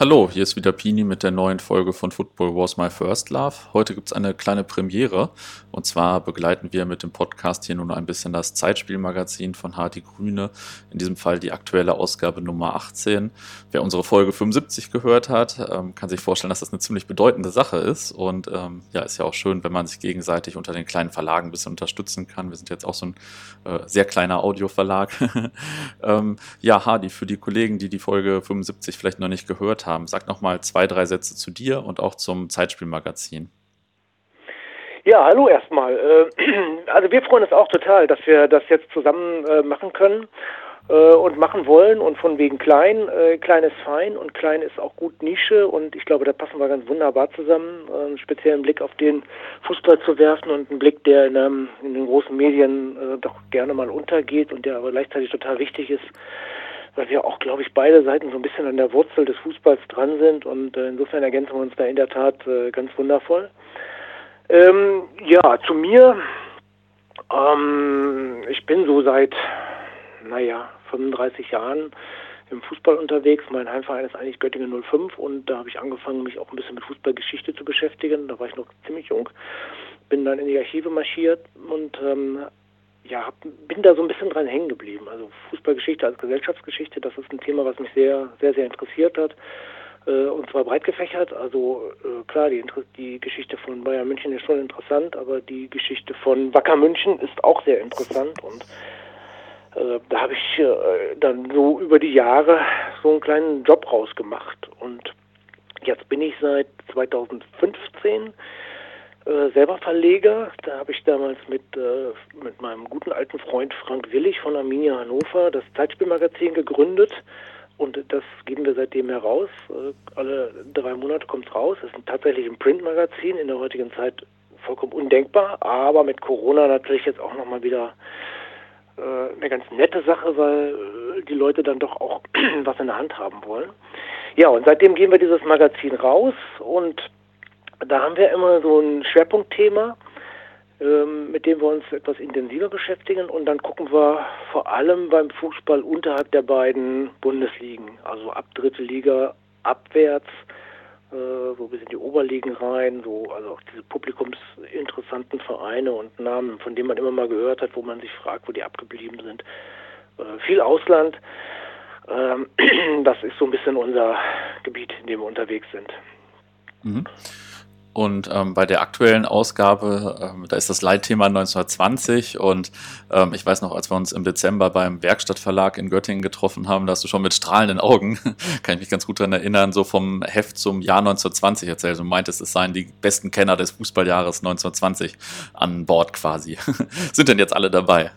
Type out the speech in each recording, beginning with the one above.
Hallo, hier ist wieder Pini mit der neuen Folge von Football Was My First Love. Heute gibt es eine kleine Premiere und zwar begleiten wir mit dem Podcast hier nun ein bisschen das Zeitspielmagazin von Hardy Grüne, in diesem Fall die aktuelle Ausgabe Nummer 18. Wer unsere Folge 75 gehört hat, ähm, kann sich vorstellen, dass das eine ziemlich bedeutende Sache ist und ähm, ja, ist ja auch schön, wenn man sich gegenseitig unter den kleinen Verlagen ein bisschen unterstützen kann. Wir sind jetzt auch so ein äh, sehr kleiner Audioverlag. ähm, ja, Hardy, für die Kollegen, die die Folge 75 vielleicht noch nicht gehört haben, haben. Sag noch mal zwei, drei Sätze zu dir und auch zum Zeitspielmagazin. Ja, hallo erstmal. Äh, also wir freuen uns auch total, dass wir das jetzt zusammen äh, machen können äh, und machen wollen und von wegen klein. Klein ist fein und klein ist auch gut Nische und ich glaube, da passen wir ganz wunderbar zusammen, einen speziellen Blick auf den Fußball zu werfen und einen Blick, der in, ähm, in den großen Medien doch gerne mal untergeht und der aber gleichzeitig total wichtig ist weil wir auch, glaube ich, beide Seiten so ein bisschen an der Wurzel des Fußballs dran sind und äh, insofern ergänzen wir uns da in der Tat äh, ganz wundervoll. Ähm, ja, zu mir. Ähm, ich bin so seit, naja, 35 Jahren im Fußball unterwegs. Mein Heimverein ist eigentlich Göttingen 05 und da habe ich angefangen, mich auch ein bisschen mit Fußballgeschichte zu beschäftigen. Da war ich noch ziemlich jung. Bin dann in die Archive marschiert und ähm, ja, bin da so ein bisschen dran hängen geblieben. Also Fußballgeschichte als Gesellschaftsgeschichte, das ist ein Thema, was mich sehr, sehr, sehr interessiert hat. Äh, und zwar breit gefächert. Also äh, klar, die, die Geschichte von Bayern München ist schon interessant, aber die Geschichte von Wacker München ist auch sehr interessant. Und äh, da habe ich äh, dann so über die Jahre so einen kleinen Job rausgemacht. Und jetzt bin ich seit 2015 äh, selber Verleger. Da habe ich damals mit, äh, mit meinem guten alten Freund Frank Willig von Arminia Hannover das Zeitspielmagazin gegründet. Und das geben wir seitdem heraus. Äh, alle drei Monate kommt es raus. Es ist tatsächlich ein Printmagazin, in der heutigen Zeit vollkommen undenkbar, aber mit Corona natürlich jetzt auch nochmal wieder äh, eine ganz nette Sache, weil die Leute dann doch auch was in der Hand haben wollen. Ja, und seitdem geben wir dieses Magazin raus und da haben wir immer so ein Schwerpunktthema, ähm, mit dem wir uns etwas intensiver beschäftigen und dann gucken wir vor allem beim Fußball unterhalb der beiden Bundesligen, also ab dritte Liga abwärts, äh, so bis in die Oberligen rein, so also auch diese publikumsinteressanten Vereine und Namen, von denen man immer mal gehört hat, wo man sich fragt, wo die abgeblieben sind. Äh, viel Ausland. Ähm, das ist so ein bisschen unser Gebiet, in dem wir unterwegs sind. Mhm. Und ähm, bei der aktuellen Ausgabe, ähm, da ist das Leitthema 1920 und ähm, ich weiß noch, als wir uns im Dezember beim Werkstattverlag in Göttingen getroffen haben, da hast du schon mit strahlenden Augen, kann ich mich ganz gut daran erinnern, so vom Heft zum Jahr 1920 erzählt und meintest, es seien die besten Kenner des Fußballjahres 1920 an Bord quasi. Sind denn jetzt alle dabei?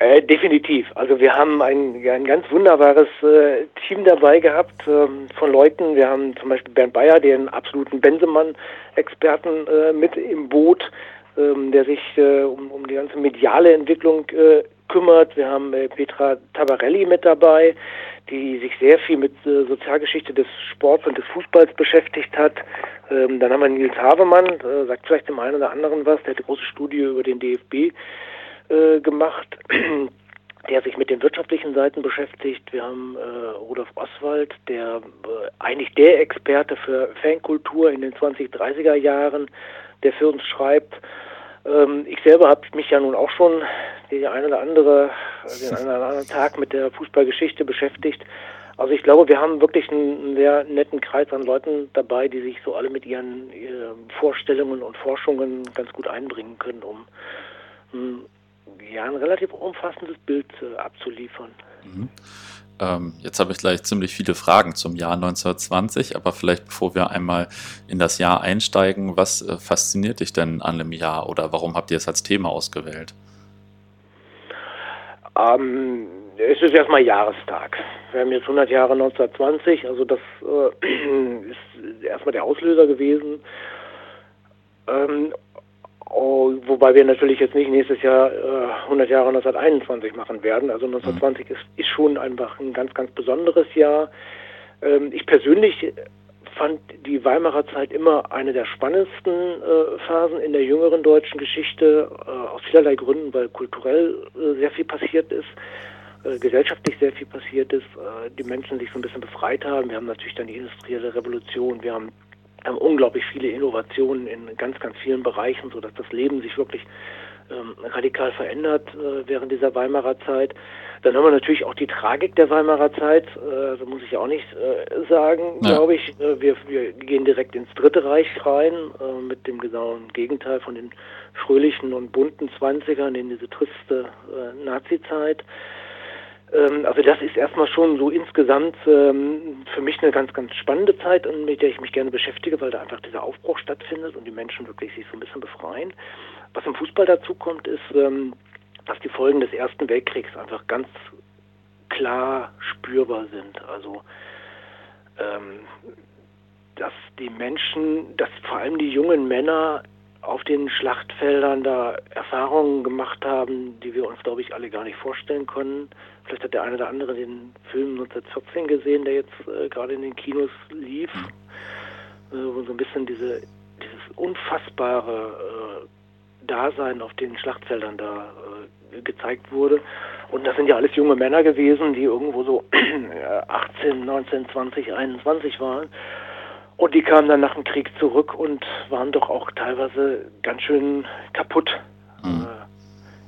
Äh, definitiv. Also wir haben ein, ein ganz wunderbares äh, Team dabei gehabt ähm, von Leuten. Wir haben zum Beispiel Bernd Bayer, den absoluten Bensemann-Experten äh, mit im Boot, ähm, der sich äh, um, um die ganze mediale Entwicklung äh, kümmert. Wir haben äh, Petra Tabarelli mit dabei, die sich sehr viel mit Sozialgeschichte des Sports und des Fußballs beschäftigt hat. Ähm, dann haben wir Nils Havemann, sagt vielleicht dem einen oder anderen was, der hat eine große Studie über den DFB äh, gemacht, der sich mit den wirtschaftlichen Seiten beschäftigt. Wir haben äh, Rudolf Oswald, der äh, eigentlich der Experte für Fankultur in den 20, 30er Jahren, der für uns schreibt. Ähm, ich selber habe mich ja nun auch schon den einen oder andere, den einen oder anderen Tag mit der Fußballgeschichte beschäftigt. Also ich glaube, wir haben wirklich einen, sehr netten Kreis an Leuten dabei, die sich so alle mit ihren, ihren Vorstellungen und Forschungen ganz gut einbringen können, um ja, ein relativ umfassendes Bild äh, abzuliefern. Mhm. Ähm, jetzt habe ich gleich ziemlich viele Fragen zum Jahr 1920, aber vielleicht bevor wir einmal in das Jahr einsteigen, was äh, fasziniert dich denn an dem Jahr oder warum habt ihr es als Thema ausgewählt? Ähm, es ist erstmal Jahrestag. Wir haben jetzt 100 Jahre 1920, also das äh, ist erstmal der Auslöser gewesen. Ähm, Oh, wobei wir natürlich jetzt nicht nächstes Jahr äh, 100 Jahre 1921 machen werden. Also 1920 ist, ist schon einfach ein ganz, ganz besonderes Jahr. Ähm, ich persönlich fand die Weimarer Zeit immer eine der spannendsten äh, Phasen in der jüngeren deutschen Geschichte, äh, aus vielerlei Gründen, weil kulturell äh, sehr viel passiert ist. äh, gesellschaftlich sehr viel passiert ist, äh, die Menschen sich so ein bisschen befreit haben. Wir haben natürlich dann die industrielle Revolution, wir haben, haben unglaublich viele Innovationen in ganz, ganz vielen Bereichen, sodass das Leben sich wirklich ähm, radikal verändert äh, während dieser Weimarer Zeit. Dann haben wir natürlich auch die Tragik der Weimarer Zeit, äh, muss ich auch nicht äh, sagen, ja. glaube ich. Äh, wir, wir gehen direkt ins Dritte Reich rein, äh, mit dem genauen Gegenteil von den fröhlichen und bunten Zwanzigern in diese triste äh, Nazi-Zeit. Ähm, also das ist erstmal schon so insgesamt ähm, für mich eine ganz, ganz spannende Zeit, mit der ich mich gerne beschäftige, weil da einfach dieser Aufbruch stattfindet und die Menschen wirklich sich so ein bisschen befreien. Was im Fußball dazu kommt, ist, ähm, dass die Folgen des Ersten Weltkriegs einfach ganz klar spürbar sind. Also ähm, dass die Menschen, dass vor allem die jungen Männer auf den Schlachtfeldern da Erfahrungen gemacht haben, die wir uns, glaube ich, alle gar nicht vorstellen können. Vielleicht hat der eine oder andere den Film 1914 gesehen, der jetzt äh, gerade in den Kinos lief, äh, wo so ein bisschen diese, dieses unfassbare äh, Dasein auf den Schlachtfeldern da äh, gezeigt wurde. Und das sind ja alles junge Männer gewesen, die irgendwo so 18, 19, 20, 21 waren. Und die kamen dann nach dem Krieg zurück und waren doch auch teilweise ganz schön kaputt mhm.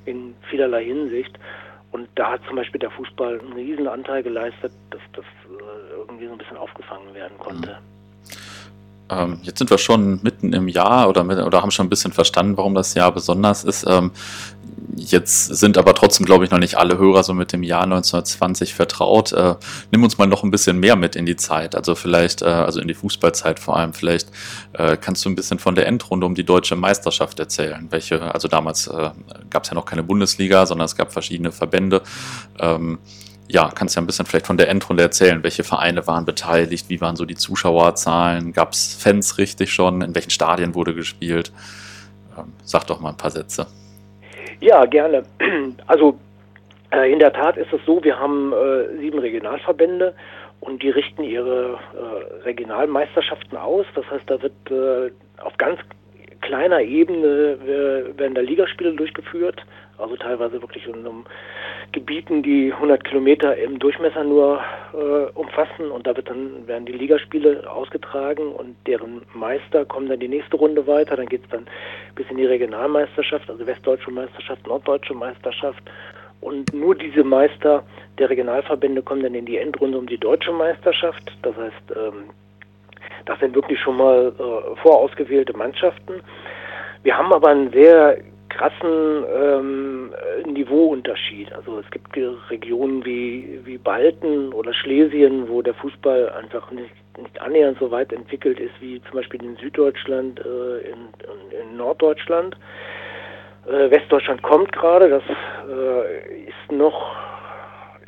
äh, in vielerlei Hinsicht. Und da hat zum Beispiel der Fußball einen riesen Anteil geleistet, dass das äh, irgendwie so ein bisschen aufgefangen werden konnte. Mhm. Ähm, jetzt sind wir schon mitten im Jahr oder, mit, oder haben schon ein bisschen verstanden, warum das Jahr besonders ist. Ähm, jetzt sind aber trotzdem, glaube ich, noch nicht alle Hörer so mit dem Jahr 1920 vertraut. Äh, nimm uns mal noch ein bisschen mehr mit in die Zeit, also vielleicht, äh, also in die Fußballzeit vor allem. Vielleicht äh, kannst du ein bisschen von der Endrunde um die deutsche Meisterschaft erzählen. Welche, also damals äh, gab es ja noch keine Bundesliga, sondern es gab verschiedene Verbände. Ähm, ja, kannst ja ein bisschen vielleicht von der Endrunde erzählen. Welche Vereine waren beteiligt? Wie waren so die Zuschauerzahlen? Gab es Fans richtig schon? In welchen Stadien wurde gespielt? Ähm, sag doch mal ein paar Sätze. Ja, gerne. Also äh, in der Tat ist es so, wir haben äh, sieben Regionalverbände und die richten ihre äh, Regionalmeisterschaften aus. Das heißt, da wird äh, auf ganz kleiner Ebene äh, werden da Ligaspiele durchgeführt, also teilweise wirklich in einem Gebieten, die 100 Kilometer im Durchmesser nur äh, umfassen und da wird dann werden die Ligaspiele ausgetragen und deren Meister kommen dann die nächste Runde weiter. Dann geht es dann bis in die Regionalmeisterschaft, also Westdeutsche Meisterschaft, Norddeutsche Meisterschaft und nur diese Meister der Regionalverbände kommen dann in die Endrunde um die deutsche Meisterschaft. Das heißt, ähm, das sind wirklich schon mal äh, vorausgewählte Mannschaften. Wir haben aber einen sehr krassen ähm, Niveauunterschied. Also es gibt Regionen wie, wie Balten oder Schlesien, wo der Fußball einfach nicht, nicht annähernd so weit entwickelt ist wie zum Beispiel in Süddeutschland, äh, in, in, Norddeutschland. Äh, Westdeutschland kommt gerade, das äh, ist noch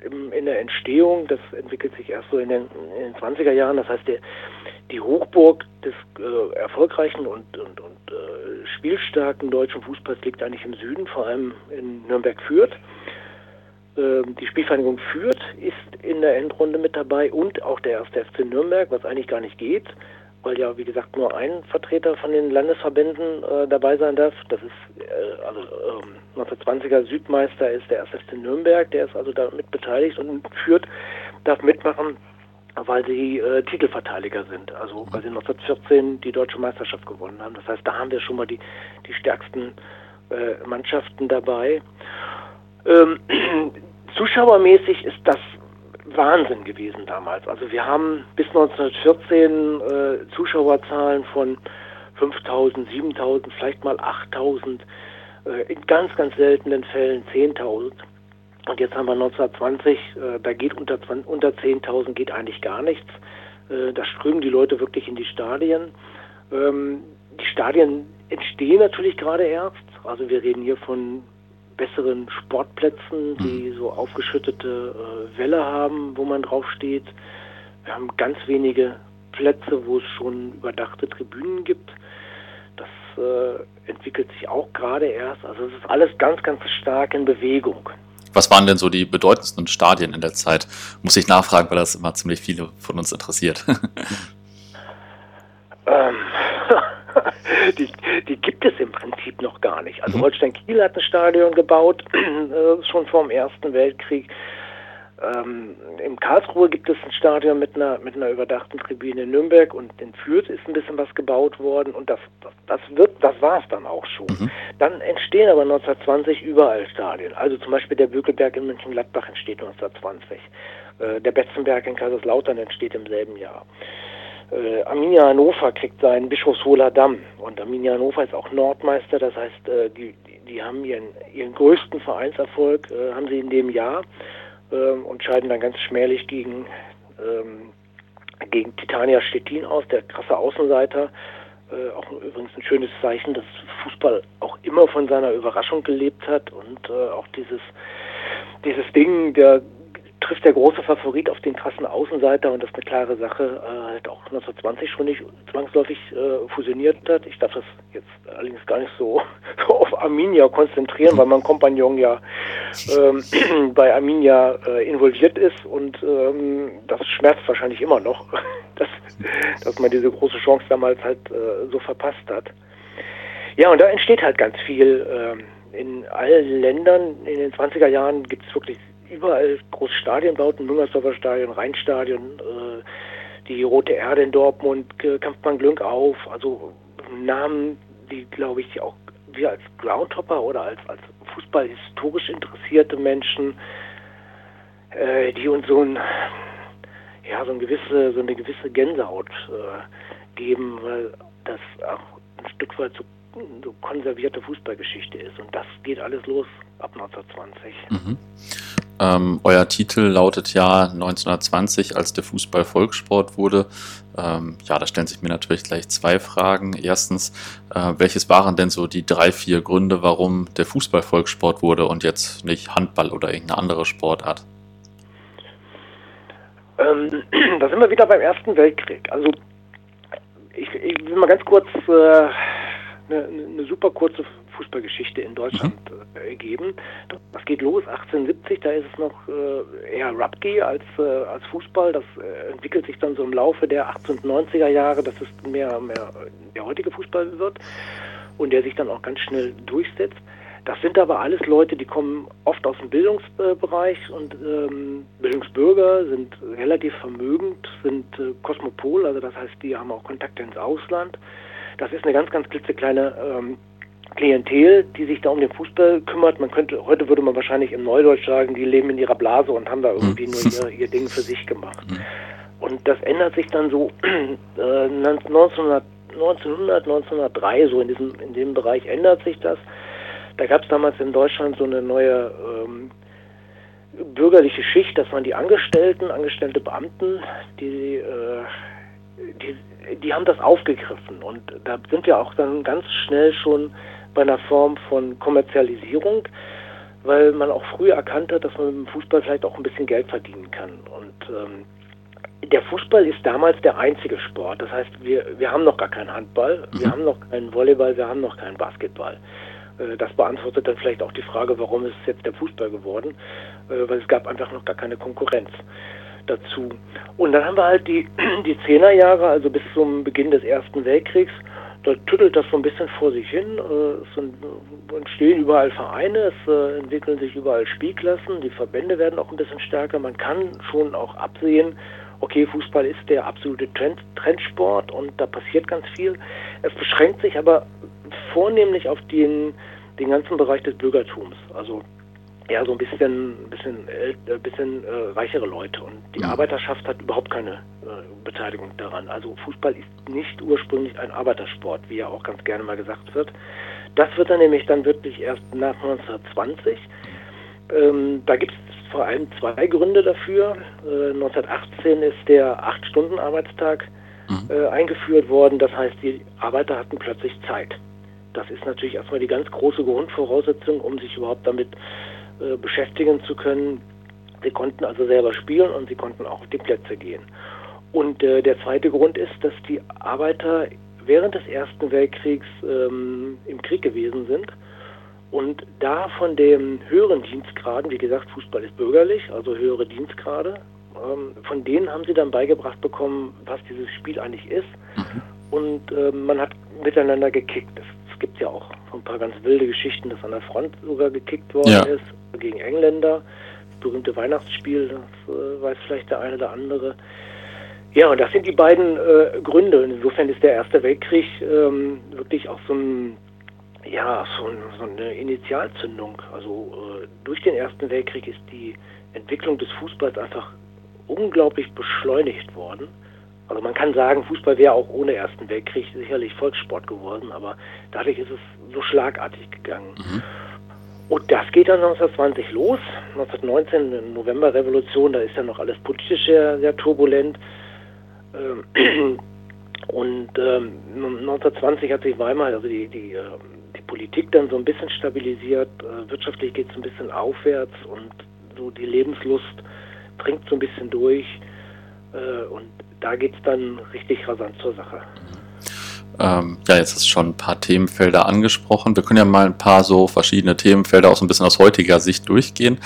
im, in der Entstehung, das entwickelt sich erst so in den, in den 20er Jahren. Das heißt, der, die Hochburg des äh, erfolgreichen und, und, und äh, spielstarken deutschen Fußballs liegt eigentlich im Süden, vor allem in Nürnberg-Fürth. Äh, die Spielvereinigung Fürth ist in der Endrunde mit dabei und auch der erste FC Nürnberg, was eigentlich gar nicht geht, weil ja, wie gesagt, nur ein Vertreter von den Landesverbänden äh, dabei sein darf. Das ist, äh, also 1920er ähm, Südmeister ist der erste FC Nürnberg, der ist also damit beteiligt und Fürth darf mitmachen weil sie äh, Titelverteidiger sind, also weil sie 1914 die deutsche Meisterschaft gewonnen haben. Das heißt, da haben wir schon mal die, die stärksten äh, Mannschaften dabei. Ähm, zuschauermäßig ist das Wahnsinn gewesen damals. Also wir haben bis 1914 äh, Zuschauerzahlen von 5000, 7000, vielleicht mal 8000, äh, in ganz, ganz seltenen Fällen 10.000. Und jetzt haben wir 1920, äh, da geht unter, unter 10.000 geht eigentlich gar nichts. Äh, da strömen die Leute wirklich in die Stadien. Ähm, die Stadien entstehen natürlich gerade erst. Also wir reden hier von besseren Sportplätzen, die mhm. so aufgeschüttete äh, Wälle haben, wo man draufsteht. Wir haben ganz wenige Plätze, wo es schon überdachte Tribünen gibt. Das äh, entwickelt sich auch gerade erst. Also es ist alles ganz, ganz stark in Bewegung. Was waren denn so die bedeutendsten Stadien in der Zeit? Muss ich nachfragen, weil das immer ziemlich viele von uns interessiert. ähm, die, die, gibt es im Prinzip noch gar nicht. Also mhm. Holstein Kiel hat ein Stadion gebaut, äh, schon vor dem Ersten Weltkrieg. Ähm, in Karlsruhe gibt es ein Stadion mit einer, mit einer überdachten Tribüne in Nürnberg und in Fürth ist ein bisschen was gebaut worden und das, das, das wird, das war es dann auch schon. Mhm. Dann entstehen aber 1920 überall Stadien. Also zum Beispiel der Bökelberg in München-Gladbach entsteht 1920. Äh, der Betzenberg in Kaiserslautern entsteht im selben Jahr. Äh, Arminia Hannover kriegt seinen Bischofshohler Damm und Arminia Hannover ist auch Nordmeister, das heißt, äh, die, die haben ihren, ihren größten Vereinserfolg, äh, haben sie in dem Jahr ähm, und scheiden dann ganz schmählich gegen, ähm, gegen Titania Stettin aus, der krasse Außenseiter. Äh, auch übrigens ein schönes Zeichen, dass Fußball auch immer von seiner Überraschung gelebt hat und äh, auch dieses, dieses Ding der trifft der große Favorit auf den krassen Außenseiter und das ist eine klare Sache, äh, halt auch 1920 schon nicht zwangsläufig äh, fusioniert hat. Ich darf das jetzt allerdings gar nicht so, so auf Arminia konzentrieren, weil mein Kompagnon ja ähm, bei Arminia äh, involviert ist und ähm, das schmerzt wahrscheinlich immer noch, dass, dass man diese große Chance damals halt äh, so verpasst hat. Ja, und da entsteht halt ganz viel. Äh, in allen Ländern in den 20er Jahren gibt es wirklich überall große Stadienbauten, Müngersdorfer Stadion, Rheinstadion, äh, die Rote Erde in Dortmund, Kampfmann Glünk auf, also Namen, die glaube ich auch wir als Groundhopper oder als, als Fußball historisch interessierte Menschen, äh, die uns so ein ja so ein gewisse so eine gewisse Gänsehaut äh, geben, weil das auch ein Stück weit so, so konservierte Fußballgeschichte ist und das geht alles los ab 1920. Mhm. Ähm, euer Titel lautet ja 1920, als der Fußball Volkssport wurde. Ähm, ja, da stellen sich mir natürlich gleich zwei Fragen. Erstens, äh, welches waren denn so die drei, vier Gründe, warum der Fußball Volkssport wurde und jetzt nicht Handball oder irgendeine andere Sportart? Ähm, da sind wir wieder beim Ersten Weltkrieg. Also ich, ich will mal ganz kurz äh, eine, eine super kurze Fußballgeschichte in Deutschland mhm. äh, geben. Das geht los 1870, da ist es noch äh, eher Rugby als, äh, als Fußball. Das entwickelt sich dann so im Laufe der 1890er Jahre, dass es mehr, mehr der heutige Fußball wird und der sich dann auch ganz schnell durchsetzt. Das sind aber alles Leute, die kommen oft aus dem Bildungsbereich und ähm, Bildungsbürger, sind relativ vermögend, sind äh, Kosmopol, also das heißt, die haben auch Kontakte ins Ausland. Das ist eine ganz, ganz klitzekleine ähm, Klientel, die sich da um den Fußball kümmert. Man könnte, heute würde man wahrscheinlich im Neudeutsch sagen, die leben in ihrer Blase und haben da irgendwie nur ihr, ihr Ding für sich gemacht. Mhm. Und das ändert sich dann so äh, 1900, 1900, 1903, so in diesem, in dem Bereich ändert sich das. Da gab es damals in Deutschland so eine neue ähm, bürgerliche Schicht, das waren die Angestellten, angestellte Beamten, die, äh, die, die haben das aufgegriffen. Und da sind wir auch dann ganz schnell schon bei einer Form von Kommerzialisierung, weil man auch früh erkannt hat, dass man mit dem Fußball vielleicht auch ein bisschen Geld verdienen kann. Und ähm, der Fußball ist damals der einzige Sport. Das heißt, wir, wir haben noch gar keinen Handball, wir mhm. haben noch keinen Volleyball, wir haben noch keinen Basketball. Äh, das beantwortet dann vielleicht auch die Frage, warum ist es jetzt der Fußball geworden, äh, weil es gab einfach noch gar keine Konkurrenz dazu. Und dann haben wir halt die, die Zehnerjahre, also bis zum Beginn des Ersten Weltkriegs, da tüttelt das so ein bisschen vor sich hin. Äh, es entstehen überall Vereine, es äh, entwickeln sich überall Spielklassen, die Verbände werden auch ein bisschen stärker. Man kann schon auch absehen, okay, Fußball ist der absolute Trend, Trendsport und da passiert ganz viel. Es beschränkt sich aber vornehmlich auf den, den ganzen Bereich des Bürgertums. Also eher so ein bisschen, bisschen, äh, bisschen äh, reichere Leute. Und die mhm. Arbeiterschaft hat überhaupt keine äh, Beteiligung daran. Also Fußball ist nicht ursprünglich ein Arbeitersport, wie ja auch ganz gerne mal gesagt wird. Das wird dann nämlich dann wirklich erst nach 1920. Ähm, da gibt es vor allem zwei Gründe dafür. 1918 äh, ist der 8-Stunden-Arbeitstag mhm. Äh, eingeführt worden. Das heißt, die Arbeiter hatten plötzlich Zeit. Das ist natürlich erstmal die ganz große Grundvoraussetzung, um sich überhaupt damit äh, beschäftigen zu können. Sie konnten also selber spielen und sie konnten auch auf die Plätze gehen. Und äh, der zweite Grund ist, dass die Arbeiter während des Ersten Weltkriegs ähm, im Krieg gewesen sind und da von den höheren Dienstgraden, wie gesagt, Fußball ist bürgerlich, also höhere Dienstgrade, ähm, von denen haben sie dann beigebracht bekommen, was dieses Spiel eigentlich ist. Mhm. Und äh, man hat miteinander gekickt. Es gibt ja auch ein paar ganz wilde Geschichten, dass an der Front sogar gekickt worden ja. ist gegen Engländer. berühmte Weihnachtsspiel, das äh, weiß vielleicht der eine oder andere. Ja, und das sind die beiden äh, Gründe. Insofern ist der Erste Weltkrieg ähm, wirklich auch so, ein, ja, so, ein, so eine Initialzündung. Also äh, durch den Ersten Weltkrieg ist die Entwicklung des Fußballs einfach unglaublich beschleunigt worden. Also man kann sagen, Fußball wäre auch ohne Ersten Weltkrieg sicherlich Volkssport geworden, aber dadurch ist es so schlagartig gegangen. Mhm. Und das geht dann 1920 los. 1919, in Novemberrevolution, da ist ja noch alles politisch sehr, sehr turbulent. Ähm, und ähm, 1920 hat sich Weimar, also die, die, ähm, die Politik dann so ein bisschen stabilisiert. Äh, wirtschaftlich geht es ein bisschen aufwärts und so die Lebenslust dringt so ein bisschen durch. Äh, und da geht es dann richtig rasant zur Sache. Ähm, ja, jetzt du schon ein paar Themenfelder angesprochen. Wir können ja mal ein paar so verschiedene Themenfelder auch so ein bisschen aus heutiger Sicht durchgehen.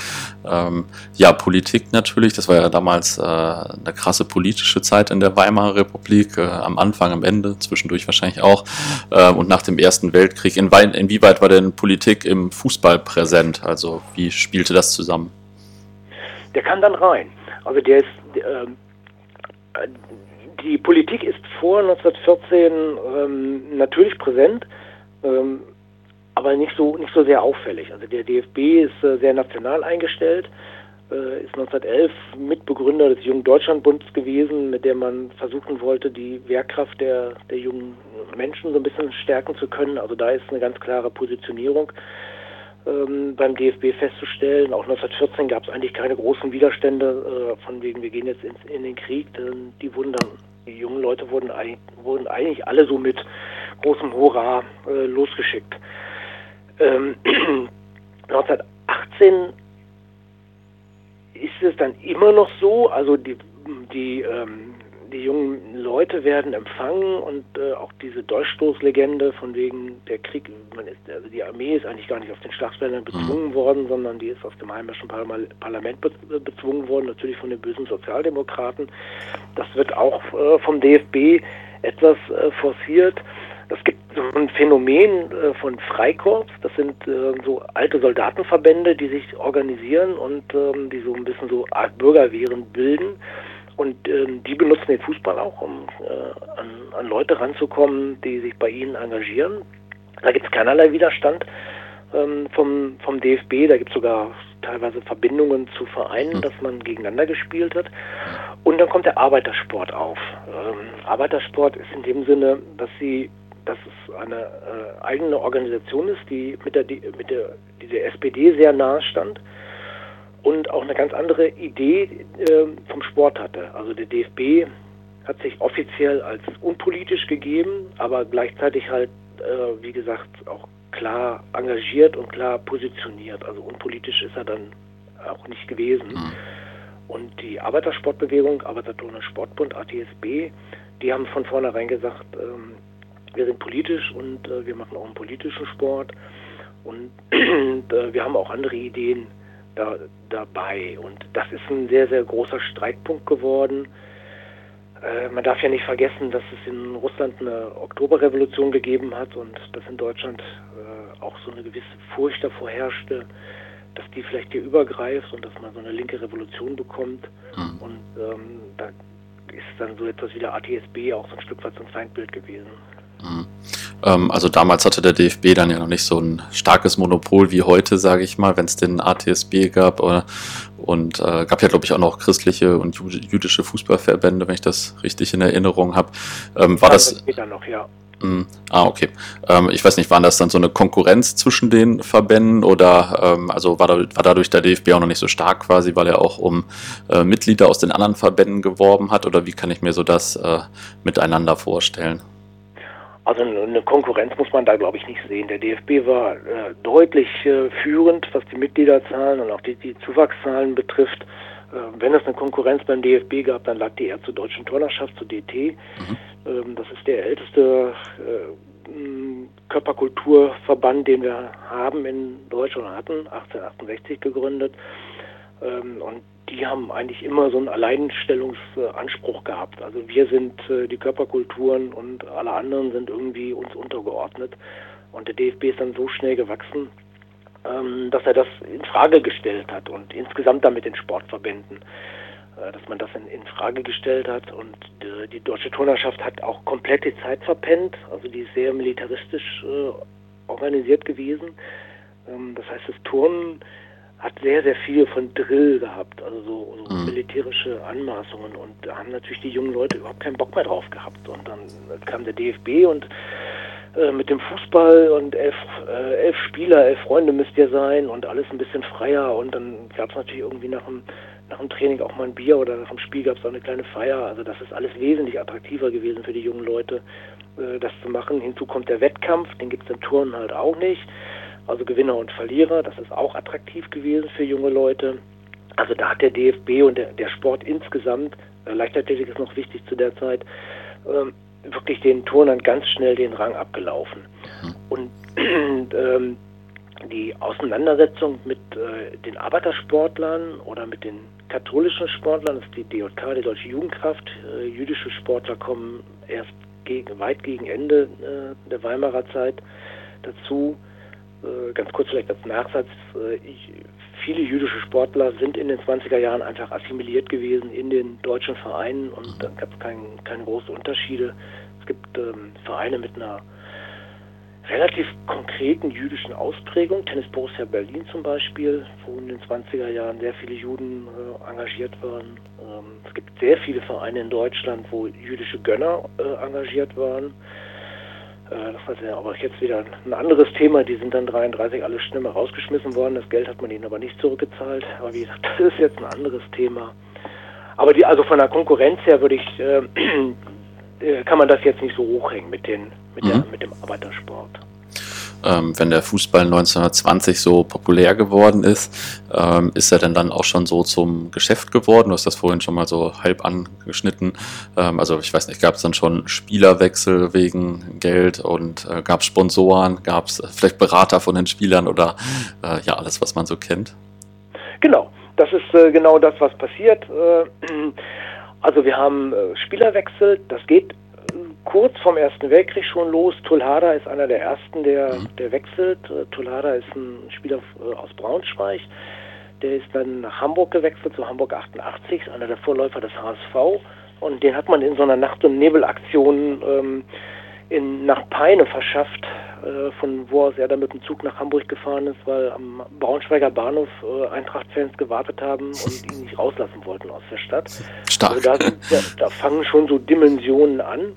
Ähm, ja, Politik natürlich, das war ja damals äh, eine krasse politische Zeit in der Weimarer Republik, äh, am Anfang, am Ende, zwischendurch wahrscheinlich auch. Äh, und nach dem Ersten Weltkrieg, in, inwieweit war denn Politik im Fußball präsent? Also wie spielte das zusammen? Der kann dann rein. Also der ist, ähm, die Politik ist vor 1914 ähm, natürlich präsent, ähm, aber nicht so nicht so sehr auffällig. Also der DFB ist äh, sehr national eingestellt, äh, ist 1911 Mitbegründer des Jungen Deutschlandbunds gewesen, mit dem man versuchen wollte, die Wehrkraft der der jungen Menschen so ein bisschen stärken zu können. Also da ist eine ganz klare Positionierung ähm, beim DFB festzustellen. Auch 1914 gab es eigentlich keine großen Widerstände äh, von wegen, wir gehen jetzt in, in den Krieg. Denn die wurden dann, die jungen Leute wurden, wurden eigentlich alle so mit großem Hurra äh, losgeschickt. Ähm, 1918 ist es dann immer noch so, also die, die ähm, die jungen Leute werden empfangen und äh, auch diese Dolchstoßlegende von wegen der Krieg, man ist, also die Armee ist eigentlich gar nicht auf den Schlachtfeldern bezwungen mhm. worden, sondern die ist aus dem heimischen Parlament bezwungen worden, natürlich von den bösen Sozialdemokraten. Das wird auch äh, vom DFB etwas äh, forciert. Es gibt so ein Phänomen äh, von Freikorps, das sind äh, so alte Soldatenverbände, die sich organisieren und ähm, die so ein bisschen so Art Bürgerwehren bilden und ähm, die benutzen den Fußball auch, um äh, an, an, Leute ranzukommen, die sich bei ihnen engagieren. Da gibt es keinerlei Widerstand ähm, vom, vom DFB. Da gibt es sogar teilweise Verbindungen zu Vereinen, hm. dass man gegeneinander gespielt hat. Und dann kommt der Arbeitersport auf. Ähm, Arbeitersport ist in dem Sinne, dass sie dass es eine äh, eigene Organisation ist, die mit der, die, mit der, die der SPD sehr nahe stand und auch eine ganz andere Idee äh, vom Sport hatte. Also der DFB hat sich offiziell als unpolitisch gegeben, aber gleichzeitig halt, äh, wie gesagt, auch klar engagiert und klar positioniert. Also unpolitisch ist er dann auch nicht gewesen. Mhm. Und die Arbeitersportbewegung, Arbeiterturner Sportbund, ATSB, die haben von vornherein gesagt, ähm, wir sind politisch und äh, wir machen auch einen politischen Sport und, äh, wir haben auch andere Ideen da, dabei. Und das ist ein sehr, sehr großer Streitpunkt geworden. Äh, man darf ja nicht vergessen, dass es in Russland eine Oktoberrevolution gegeben hat und dass in Deutschland äh, auch so eine gewisse Furcht davor herrschte, dass die vielleicht hier übergreift und dass man so eine linke Revolution bekommt. Mhm. Und ähm, da ist dann so etwas wie der ATSB auch so ein Stück weit so ein Feindbild gewesen. Mhm. Ähm, also damals hatte der DFB dann ja noch nicht so ein starkes Monopol wie heute, sage ich mal, wenn es den ATSB gab. Oder, und äh, gab ja, glaube ich, auch noch christliche und jüdische Fußballverbände, wenn ich das richtig in Erinnerung habe. Ähm, war das? Noch, ja. Mm, ah, okay. Ähm, ich weiß nicht, waren das dann so eine Konkurrenz zwischen den Verbänden oder ähm, also war, da, war dadurch der DFB auch noch nicht so stark quasi, weil er auch um äh, Mitglieder aus den anderen Verbänden geworben hat oder wie kann ich mir so das äh, miteinander vorstellen? Also eine Konkurrenz muss man da, glaube ich, nicht sehen. Der DFB war äh, deutlich äh, führend, was die Mitgliederzahlen und auch die, die Zuwachszahlen betrifft. Äh, wenn es eine Konkurrenz beim DFB gab, dann lag die eher zur deutschen Turnerschaft, zur DT. Mhm. Ähm, das ist der älteste äh, Körperkulturverband, den wir haben in Deutschland hatten, 1868 gegründet. Ähm, und die haben eigentlich immer so einen Alleinstellungsanspruch gehabt. Also wir sind äh, die Körperkulturen und alle anderen sind irgendwie uns untergeordnet. Und der DFB ist dann so schnell gewachsen, ähm, dass er das in Frage gestellt hat und insgesamt damit den Sportverbänden, äh, dass man das in, Frage gestellt hat und die, die, deutsche Turnerschaft hat auch komplett die Zeit verpennt, also die ist sehr militaristisch äh, organisiert gewesen. Ähm, das heißt, das Turnen hat sehr, sehr viel von Drill gehabt, also so, so mhm. militärische Anmaßungen und da haben natürlich die jungen Leute überhaupt keinen Bock mehr drauf gehabt und dann kam der DFB und äh, mit dem Fußball und elf, äh, elf Spieler, elf Freunde müsst ihr sein und alles ein bisschen freier und dann gab es natürlich irgendwie nach dem, nach dem Training auch mal ein Bier oder nach dem Spiel gab es auch eine kleine Feier. Also das ist alles wesentlich attraktiver gewesen für die jungen Leute, äh, das zu machen. Hinzu kommt der Wettkampf, den gibt es in Turnen halt auch nicht. Also Gewinner und Verlierer, das ist auch attraktiv gewesen für junge Leute. Also da hat der DFB und der, der Sport insgesamt, äh, Leichtathletik ist noch wichtig zu der Zeit, ähm, wirklich den Turnern ganz schnell den Rang abgelaufen. Mhm. Und ähm, die Auseinandersetzung mit äh, den Arbeitersportlern oder mit den katholischen Sportlern, das ist die DJK, die Deutsche Jugendkraft, äh, jüdische Sportler kommen erst gegen, weit gegen Ende äh, der Weimarer Zeit dazu. Äh, ganz kurz vielleicht als Nachsatz, äh, ich, viele jüdische Sportler sind in den 20er Jahren einfach assimiliert gewesen in den deutschen Vereinen und da gab es kein, keine großen Unterschiede. Es gibt ähm, Vereine mit einer relativ konkreten jüdischen Ausprägung, Tennis Borussia Berlin zum Beispiel, wo in den 20er Jahren sehr viele Juden äh, engagiert waren. Ähm, es gibt sehr viele Vereine in Deutschland, wo jüdische Gönner äh, engagiert waren. Äh, das war ja aber jetzt wieder ein anderes Thema. Die sind dann 33 alle schnell mal rausgeschmissen worden. Das Geld hat man ihnen aber nicht zurückgezahlt. Aber wie gesagt, das ist jetzt ein anderes Thema. Aber die, also von der Konkurrenz her würde ich, äh, äh, kann man das jetzt nicht so hochhängen mit, den, mit, mhm. der, mit dem Arbeitersport ähm, wenn der Fußball 1920 so populär geworden ist, ähm, ist er denn dann auch schon so zum Geschäft geworden? Du hast das vorhin schon mal so halb angeschnitten. Ähm, also ich weiß nicht, gab es dann schon Spielerwechsel wegen Geld und äh, gab es Sponsoren, gab es vielleicht Berater von den Spielern oder äh, ja, alles, was man so kennt? Genau, das ist äh, genau das, was passiert. Äh, also wir haben äh, Spielerwechsel, das geht kurz vom Ersten Weltkrieg schon los. Tulhada ist einer der ersten, der, mhm. der wechselt. Äh, Tulhada ist ein Spieler äh, aus Braunschweig. Der ist dann nach Hamburg gewechselt, zu Hamburg 88, einer der Vorläufer des HSV. Und den hat man in so einer Nacht- und Nebelaktion ähm, in, nach Peine verschafft, äh, von wo aus er dann mit dem Zug nach Hamburg gefahren ist, weil am Braunschweiger Bahnhof äh, Eintracht-Fans gewartet haben und ihn nicht rauslassen wollten aus der Stadt. Stark. Also da, da, da fangen schon so Dimensionen an.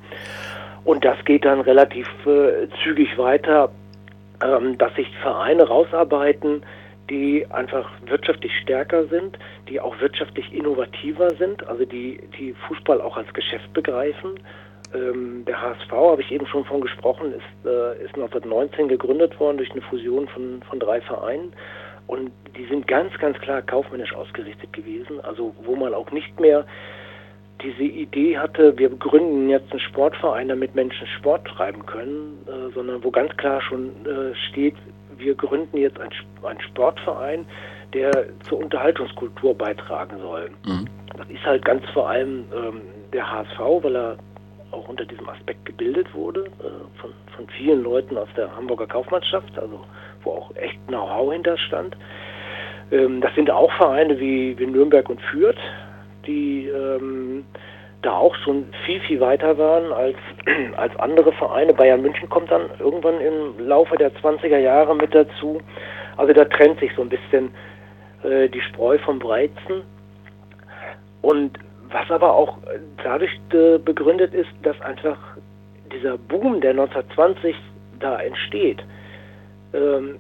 Und das geht dann relativ äh, zügig weiter, ähm, dass sich Vereine rausarbeiten, die einfach wirtschaftlich stärker sind, die auch wirtschaftlich innovativer sind, also die, die Fußball auch als Geschäft begreifen ähm, der HSV, habe ich eben schon von gesprochen, ist, äh, ist 1919 gegründet worden durch eine Fusion von, von drei Vereinen. Und die sind ganz, ganz klar kaufmännisch ausgerichtet gewesen. Also wo man auch nicht mehr diese Idee hatte, wir gründen jetzt einen Sportverein, damit Menschen Sport treiben können, äh, sondern wo ganz klar schon äh, steht, wir gründen jetzt einen, Sportverein, der zur Unterhaltungskultur beitragen soll. Mhm. Das ist halt ganz vor allem ähm, der HSV, weil er auch unter diesem Aspekt gebildet wurde, äh, von, von vielen Leuten aus der Hamburger Kaufmannschaft, also wo auch echt Know-how hinterstand. Ähm, das sind auch Vereine wie, wie Nürnberg und Fürth, die ähm, da auch schon viel, viel weiter waren als, als andere Vereine. Bayern München kommt dann irgendwann im Laufe der 20er Jahre mit dazu. Also da trennt sich so ein bisschen äh, die Spreu vom Weizen. Und was aber auch dadurch äh, begründet ist, dass einfach dieser Boom, der 1920 da entsteht, ähm,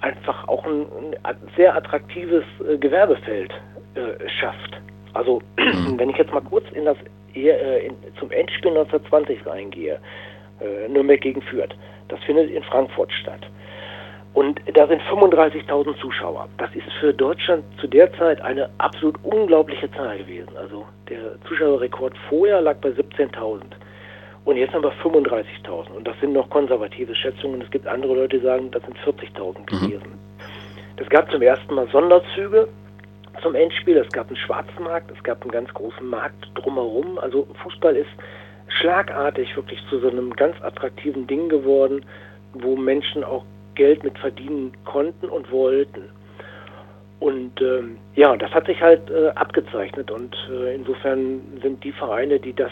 einfach auch ein, ein sehr attraktives äh, Gewerbefeld äh, schafft. Also mhm. wenn ich jetzt mal kurz in das äh, in, zum Endspiel 1920 reingehe, äh, Nürnberg gegen Fürth, das findet in Frankfurt statt. Und da sind 35.000 Zuschauer. Das ist für Deutschland zu der Zeit eine absolut unglaubliche Zahl gewesen. Also der Zuschauerrekord vorher lag bei 17.000. Und jetzt haben wir 35.000. Und das sind noch konservative Schätzungen. Es gibt andere Leute, die sagen, das sind 40.000 mhm. gewesen. Es gab zum ersten Mal Sonderzüge zum Endspiel. Es gab einen Schwarzmarkt. Es gab einen ganz großen Markt drumherum. Also Fußball ist schlagartig wirklich zu so einem ganz attraktiven Ding geworden, wo Menschen auch Geld mit verdienen konnten und wollten. Und ähm, ja, das hat sich halt äh, abgezeichnet und äh, insofern sind die Vereine, die das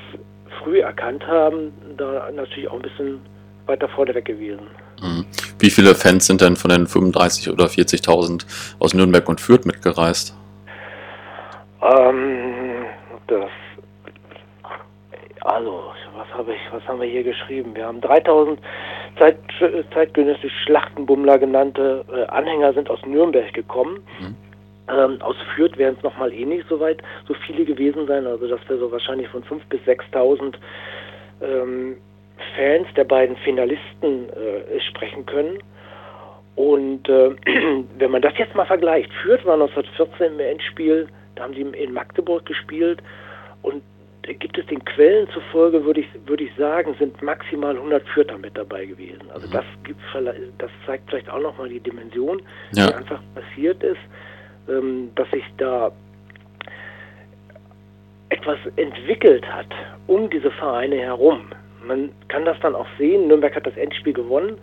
früh erkannt haben, da natürlich auch ein bisschen weiter vorneweg gewesen. Mhm. Wie viele Fans sind denn von den 35 oder 40.000 aus Nürnberg und Fürth mitgereist? Ähm, das, also, was habe ich, was haben wir hier geschrieben? Wir haben 3000 Zeit, zeitgenössisch Schlachtenbummler genannte äh, Anhänger sind aus Nürnberg gekommen. Mhm. Ähm, aus Fürth wären es nochmal eh nicht so weit, so viele gewesen sein, also dass wir so wahrscheinlich von 5.000 bis 6.000 ähm, Fans der beiden Finalisten äh, sprechen können. Und äh, wenn man das jetzt mal vergleicht, Fürth war 1914 im Endspiel, da haben sie in Magdeburg gespielt und gibt es den Quellen zufolge, würde ich, würde ich sagen, sind maximal 100 Fürther mit dabei gewesen. Also mhm. das, gibt, das zeigt vielleicht auch nochmal die Dimension, ja. die einfach passiert ist ähm, dass sich da etwas entwickelt hat um diese Vereine herum. Man kann das dann auch sehen. Nürnberg hat das Endspiel gewonnen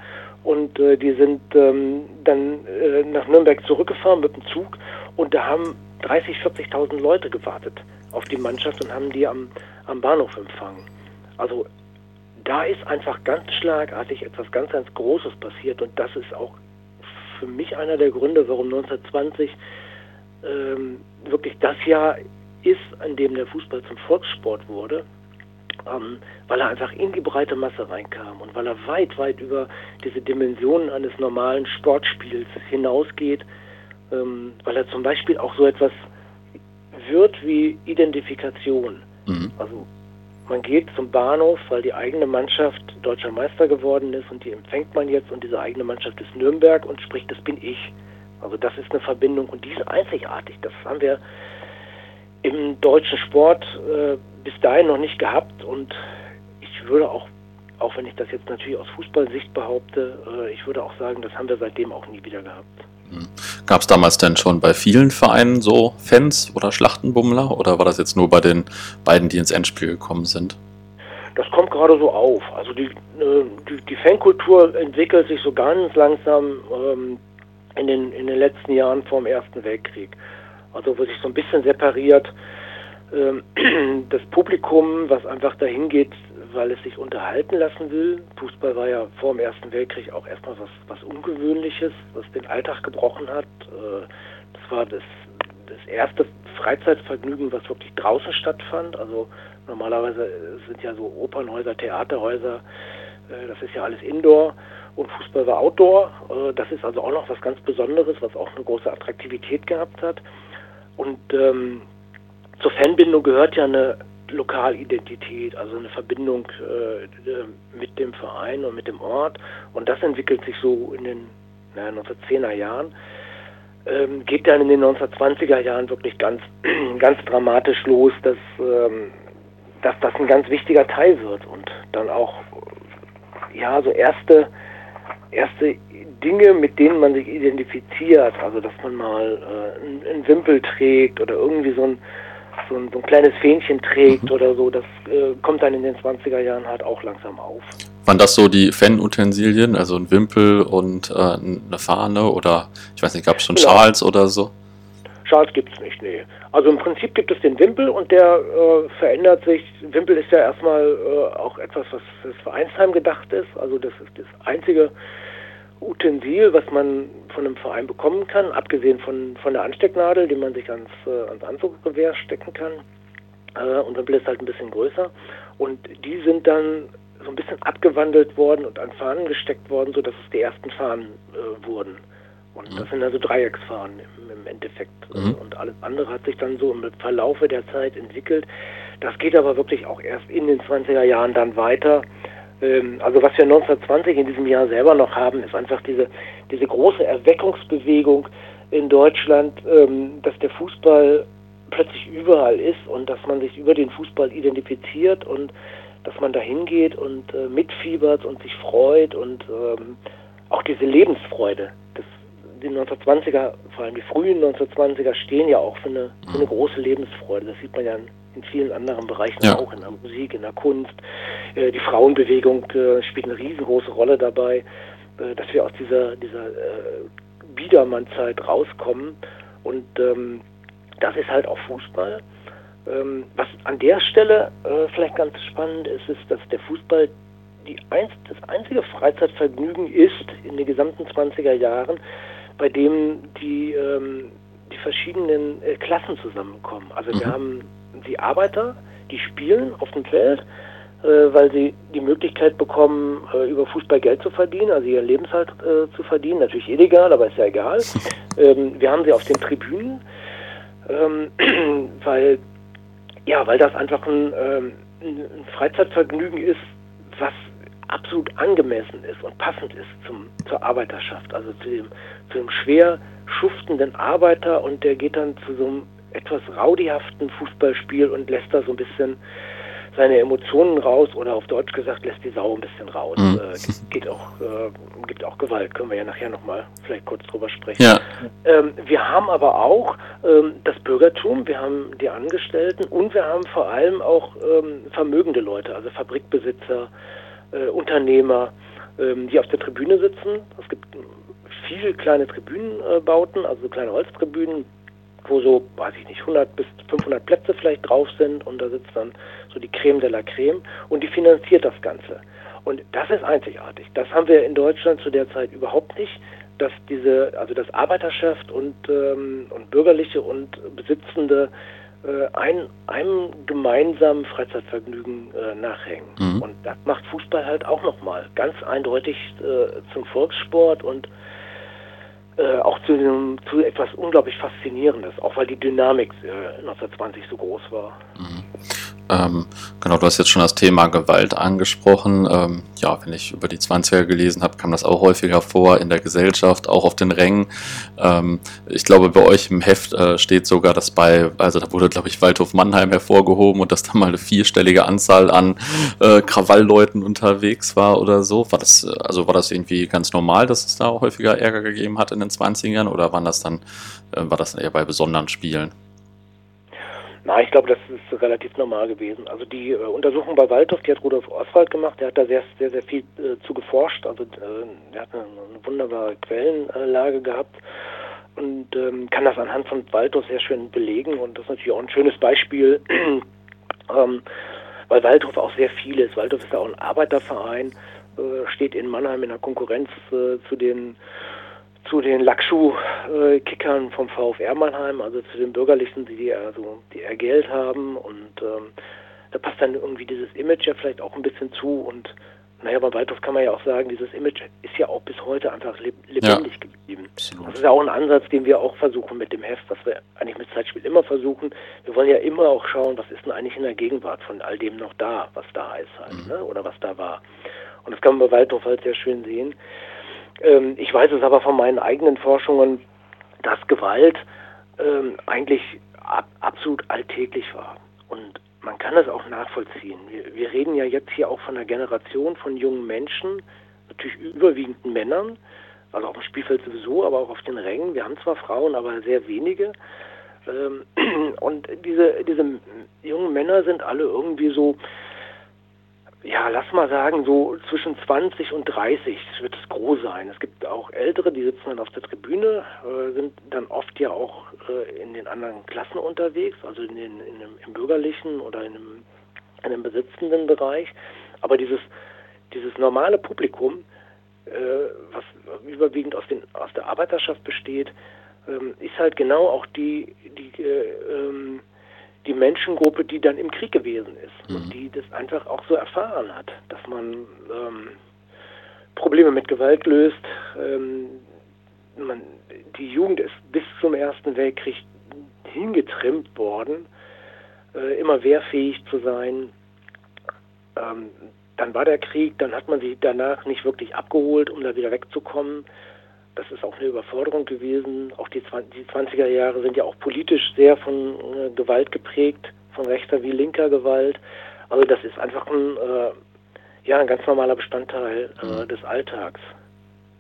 und äh, die sind ähm, dann äh, nach Nürnberg zurückgefahren mit dem Zug und da haben 30, 40.000 Leute gewartet auf die Mannschaft und haben die am, am Bahnhof empfangen. Also da ist einfach ganz schlagartig etwas ganz, ganz Großes passiert und das ist auch für mich einer der Gründe, warum 1920 ähm, wirklich das Jahr ist, an dem der Fußball zum Volkssport wurde, ähm, weil er einfach in die breite Masse reinkam und weil er weit, weit über diese Dimensionen eines normalen Sportspiels hinausgeht, ähm, weil er zum Beispiel auch so etwas wird wie Identifikation. Mhm. Also man geht zum Bahnhof, weil die eigene Mannschaft deutscher Meister geworden ist und die empfängt man jetzt und diese eigene Mannschaft ist Nürnberg und spricht, das bin ich. Also das ist eine Verbindung und die ist einzigartig. Das haben wir im deutschen Sport äh, bis dahin noch nicht gehabt und ich würde auch, auch wenn ich das jetzt natürlich aus Fußballsicht behaupte, äh, ich würde auch sagen, das haben wir seitdem auch nie wieder gehabt. Hm. Gab es damals denn schon bei vielen Vereinen so Fans oder Schlachtenbummler oder war das jetzt nur bei den beiden, die ins Endspiel gekommen sind? Das kommt gerade so auf. Also die, äh, die, die Fankultur entwickelt sich so ganz langsam. Ähm, in den, in den letzten Jahren vor dem Ersten Weltkrieg. Also wo sich so ein bisschen separiert ähm, das Publikum, was einfach dahin geht, weil es sich unterhalten lassen will. Fußball war ja vor dem Ersten Weltkrieg auch erstmal was, was Ungewöhnliches, was den Alltag gebrochen hat. Äh, das war das, das erste Freizeitvergnügen, was wirklich draußen stattfand. Also normalerweise sind ja so Opernhäuser, Theaterhäuser, äh, das ist ja alles Indoor und Fußball war Outdoor. Äh, das ist also auch noch was ganz Besonderes, was auch eine große Attraktivität gehabt hat. Und ähm, zur Fanbindung gehört ja eine Lokalidentität, also eine Verbindung äh, mit dem Verein und mit dem Ort. Und das entwickelt sich so in den naja, 1910er Jahren. Ähm, geht dann in den 1920er Jahren wirklich ganz, ganz dramatisch los, dass, ähm, dass das ein ganz wichtiger Teil wird und dann auch ja so erste erste Dinge, mit denen man sich identifiziert, also dass man mal äh, einen Wimpel trägt oder irgendwie so ein, so ein, so ein kleines Fähnchen trägt mhm. oder so, das äh, kommt dann in den 20er Jahren halt auch langsam auf. Waren das so die Fan-Utensilien, also ein Wimpel und äh, eine Fahne oder ich weiß nicht, gab es schon genau. Schals oder so? Schals gibt es nicht, nee. Also im Prinzip gibt es den Wimpel und der äh, verändert sich. Wimpel ist ja erstmal äh, auch etwas, was fürs Vereinsheim gedacht ist. Also das ist das einzige Utensil, was man von einem Verein bekommen kann, abgesehen von, von der Anstecknadel, die man sich ans, äh, ans Anzugsgewehr stecken kann. Äh, und Wimpel ist halt ein bisschen größer. Und die sind dann so ein bisschen abgewandelt worden und an Fahnen gesteckt worden, sodass es die ersten Fahnen äh, wurden. Und mhm. das sind also Dreiecksfahnen im, im Endeffekt. Mhm. Und alles andere hat sich dann so im Verlaufe der Zeit entwickelt. Das geht aber wirklich auch erst in den 20er Jahren dann weiter. Ähm, also was wir 1920 in diesem Jahr selber noch haben, ist einfach diese, diese große Erweckungsbewegung in Deutschland, ähm, dass der Fußball plötzlich überall ist und dass man sich über den Fußball identifiziert und dass man da hingeht und äh, mitfiebert und sich freut und ähm, auch diese Lebensfreude, das die 1920er, vor allem die frühen 1920er, stehen ja auch für eine, für eine mhm. große Lebensfreude. Das sieht man ja in, vielen anderen Bereichen ja. auch, in der Musik, in der Kunst. Äh, die Frauenbewegung äh, spielt eine riesengroße Rolle dabei. äh, dass wir aus dieser, dieser Biedermann-Zeit rauskommen. Und ähm, das ist halt auch Fußball. Ähm, was an der Stelle vielleicht ganz spannend ist, ist, dass der Fußball die einz das einzige Freizeitvergnügen ist in den gesamten 20er Jahren, bei dem die, ähm, die verschiedenen äh, Klassen zusammenkommen. Also mhm. wir haben die Arbeiter, die spielen auf dem Feld, äh, weil sie die Möglichkeit bekommen, äh, über Fußball Geld zu verdienen, also ihren Lebenshalt äh, zu verdienen. Natürlich illegal, aber ist ja egal. ähm, wir haben sie auf den Tribünen, ähm, weil ja, weil das einfach ein, ähm, ein Freizeitvergnügen ist, was absolut angemessen ist und passend ist zum, zur Arbeiterschaft, also zu dem, zu dem schwer schuftenden Arbeiter und der geht dann zu so einem etwas raudihaften Fußballspiel und lässt da so ein bisschen seine Emotionen raus oder auf Deutsch gesagt lässt die Sau ein bisschen raus. Mhm. Äh, geht auch, äh, gibt auch Gewalt, können wir ja nachher nochmal vielleicht kurz drüber sprechen. Ja. Ähm, wir haben aber auch ähm, das Bürgertum, wir haben die Angestellten und wir haben vor allem auch ähm, vermögende Leute, also Fabrikbesitzer, äh, Unternehmer, ähm, die auf der Tribüne sitzen. Es gibt viele kleine Tribünenbauten, also kleine Holztribünen, wo so, weiß ich nicht, 100 bis 500 Plätze vielleicht drauf sind und da sitzt dann so die Creme de la Creme und die finanziert das Ganze. Und das ist einzigartig. Das haben wir in Deutschland zu der Zeit überhaupt nicht, dass diese, also das Arbeiterschaft und, ähm, und Bürgerliche und Besitzende ein, einem gemeinsamen Freizeitvergnügen äh, nachhängen. Mhm. Und das macht Fußball halt auch nochmal ganz eindeutig äh, zum Volkssport und äh, auch zu, dem, zu etwas unglaublich Faszinierendes, auch weil die Dynamik äh, 1920 so groß war. Mhm. Ähm, genau, du hast jetzt schon das Thema Gewalt angesprochen. Ähm, ja, wenn ich über die 20er gelesen habe, kam das auch häufiger vor in der Gesellschaft, auch auf den Rängen. Ähm, ich glaube, bei euch im Heft äh, steht sogar, dass bei, also da wurde, glaube ich, Waldhof Mannheim hervorgehoben und dass da mal eine vierstellige Anzahl an äh, Krawallleuten unterwegs war oder so. War das, also war das irgendwie ganz normal, dass es da häufiger Ärger gegeben hat in den 20ern oder waren das dann, äh, war das eher bei besonderen Spielen? Na, ich glaube, das ist relativ normal gewesen. Also die äh, Untersuchung bei Waldhof, die hat Rudolf Oswald gemacht, der hat da sehr, sehr, sehr viel äh, zu geforscht. Also äh, er hat eine, eine wunderbare Quellenlage gehabt und ähm, kann das anhand von Waldhof sehr schön belegen. Und das ist natürlich auch ein schönes Beispiel, ähm, weil Waldhof auch sehr viel ist. Waldhof ist ja auch ein Arbeiterverein, äh, steht in Mannheim in der Konkurrenz äh, zu den zu den Lackschuh-Kickern vom VfR Mannheim, also zu den Bürgerlichen, die also die eher Geld haben und ähm, da passt dann irgendwie dieses Image ja vielleicht auch ein bisschen zu und naja, bei Waldhof kann man ja auch sagen, dieses Image ist ja auch bis heute einfach lebendig ja, geblieben. Absolut. Das ist ja auch ein Ansatz, den wir auch versuchen mit dem Heft, was wir eigentlich mit Zeitspiel immer versuchen. Wir wollen ja immer auch schauen, was ist denn eigentlich in der Gegenwart von all dem noch da, was da ist halt, mhm. ne? oder was da war. Und das kann man bei Waldhof halt sehr schön sehen. Ähm, ich weiß es aber von meinen eigenen Forschungen, dass Gewalt ähm, eigentlich ab, absolut alltäglich war. Und man kann es auch nachvollziehen. Wir, wir, reden ja jetzt hier auch von einer Generation von jungen Menschen, natürlich überwiegend Männern, also auf dem Spielfeld sowieso, aber auch auf den Rängen. Wir haben zwar Frauen, aber sehr wenige. Ähm, und diese, diese jungen Männer sind alle irgendwie so ja, lass mal sagen, so zwischen 20 und 30 wird es groß sein. Es gibt auch Ältere, die sitzen dann auf der Tribüne, äh, sind dann oft ja auch äh, in den anderen Klassen unterwegs, also in den, in dem, im bürgerlichen oder in einem, in einem besitzenden Bereich. Aber dieses, dieses normale Publikum, äh, was überwiegend aus, den, aus der Arbeiterschaft besteht, ähm, ist halt genau auch die, die äh, ähm, die Menschengruppe, die dann im Krieg gewesen ist mhm. und die das einfach auch so erfahren hat, dass man ähm, Probleme mit Gewalt löst. Ähm, man, die Jugend ist bis zum Ersten Weltkrieg hingetrimmt worden, äh, immer wehrfähig zu sein. Ähm, dann war der Krieg, dann hat man sie danach nicht wirklich abgeholt, um da wieder wegzukommen das ist auch eine Überforderung gewesen. Auch die, die 20er Jahre sind ja auch politisch sehr von äh, Gewalt geprägt, von rechter wie linker Gewalt. Also das ist einfach ein, äh, ja, ein ganz normaler Bestandteil äh, mhm. des Alltags.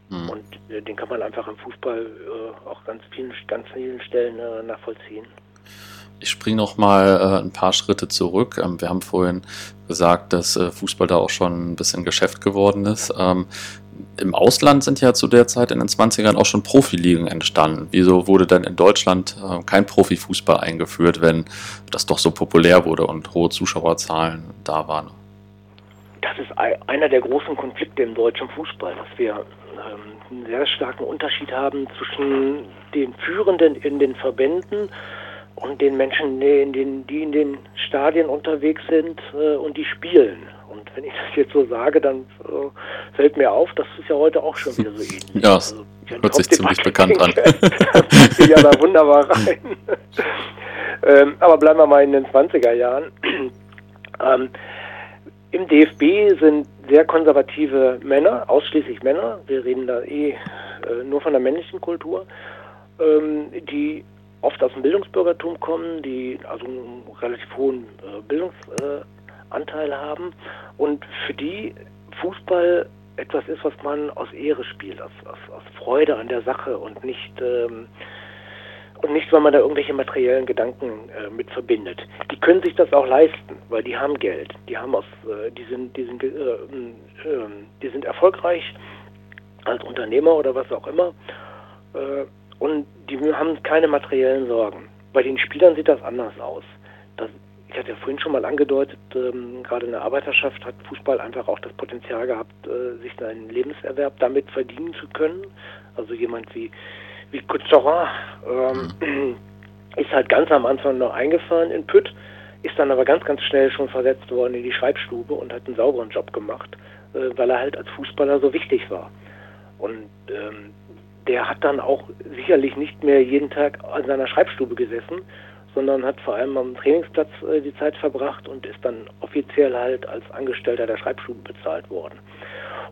Mhm. Und äh, den kann man einfach im Fußball äh, auch ganz vielen, ganz vielen Stellen äh, nachvollziehen. Ich springe noch mal äh, ein paar Schritte zurück. Ähm, wir haben vorhin gesagt, dass Fußball da auch schon ein bisschen Geschäft geworden ist. Im Ausland sind ja zu der Zeit in den 20ern auch schon Profiligen entstanden. Wieso wurde denn in Deutschland äh, kein Profifußball eingeführt, wenn das doch so populär wurde und hohe Zuschauerzahlen da waren? Das ist einer der großen Konflikte im deutschen Fußball, dass wir ähm, einen sehr starken Unterschied haben zwischen den Führenden in den Verbänden und den Menschen, die in den Stadien unterwegs sind äh, und die spielen. Wenn ich das jetzt so sage, dann äh, fällt mir auf, das ist ja heute auch schon wieder so ähnlich. Ja, also, hört sich ziemlich bekannt an. ja da wunderbar rein. ähm, aber bleiben wir mal in den 20er Jahren. ähm, Im DFB sind sehr konservative Männer, ausschließlich Männer, wir reden da eh äh, nur von der männlichen Kultur, ähm, die oft aus dem Bildungsbürgertum kommen, die also einen relativ hohen äh, Bildungsanteil haben und für die Fußball etwas ist, was man aus Ehre spielt, aus, aus, aus Freude an der Sache und nicht ähm, und nicht, weil man da irgendwelche materiellen Gedanken äh, mit verbindet. Die können sich das auch leisten, weil die haben Geld, die haben aus, äh, die sind, die sind, äh, äh, die sind erfolgreich als Unternehmer oder was auch immer äh, und die haben keine materiellen Sorgen. Bei den Spielern sieht das anders aus. Das, ich hatte ja vorhin schon mal angedeutet, ähm, gerade in der Arbeiterschaft hat Fußball einfach auch das Potenzial gehabt, äh, sich seinen Lebenserwerb damit verdienen zu können. Also jemand wie, wie Couturin ähm, ist halt ganz am Anfang noch eingefahren in Pütt, ist dann aber ganz, ganz schnell schon versetzt worden in die Schreibstube und hat einen sauberen Job gemacht, äh, weil er halt als Fußballer so wichtig war. Und ähm, der hat dann auch sicherlich nicht mehr jeden Tag an seiner Schreibstube gesessen, sondern hat vor allem am Trainingsplatz äh, die Zeit verbracht und ist dann offiziell halt als Angestellter der Schreibstube bezahlt worden.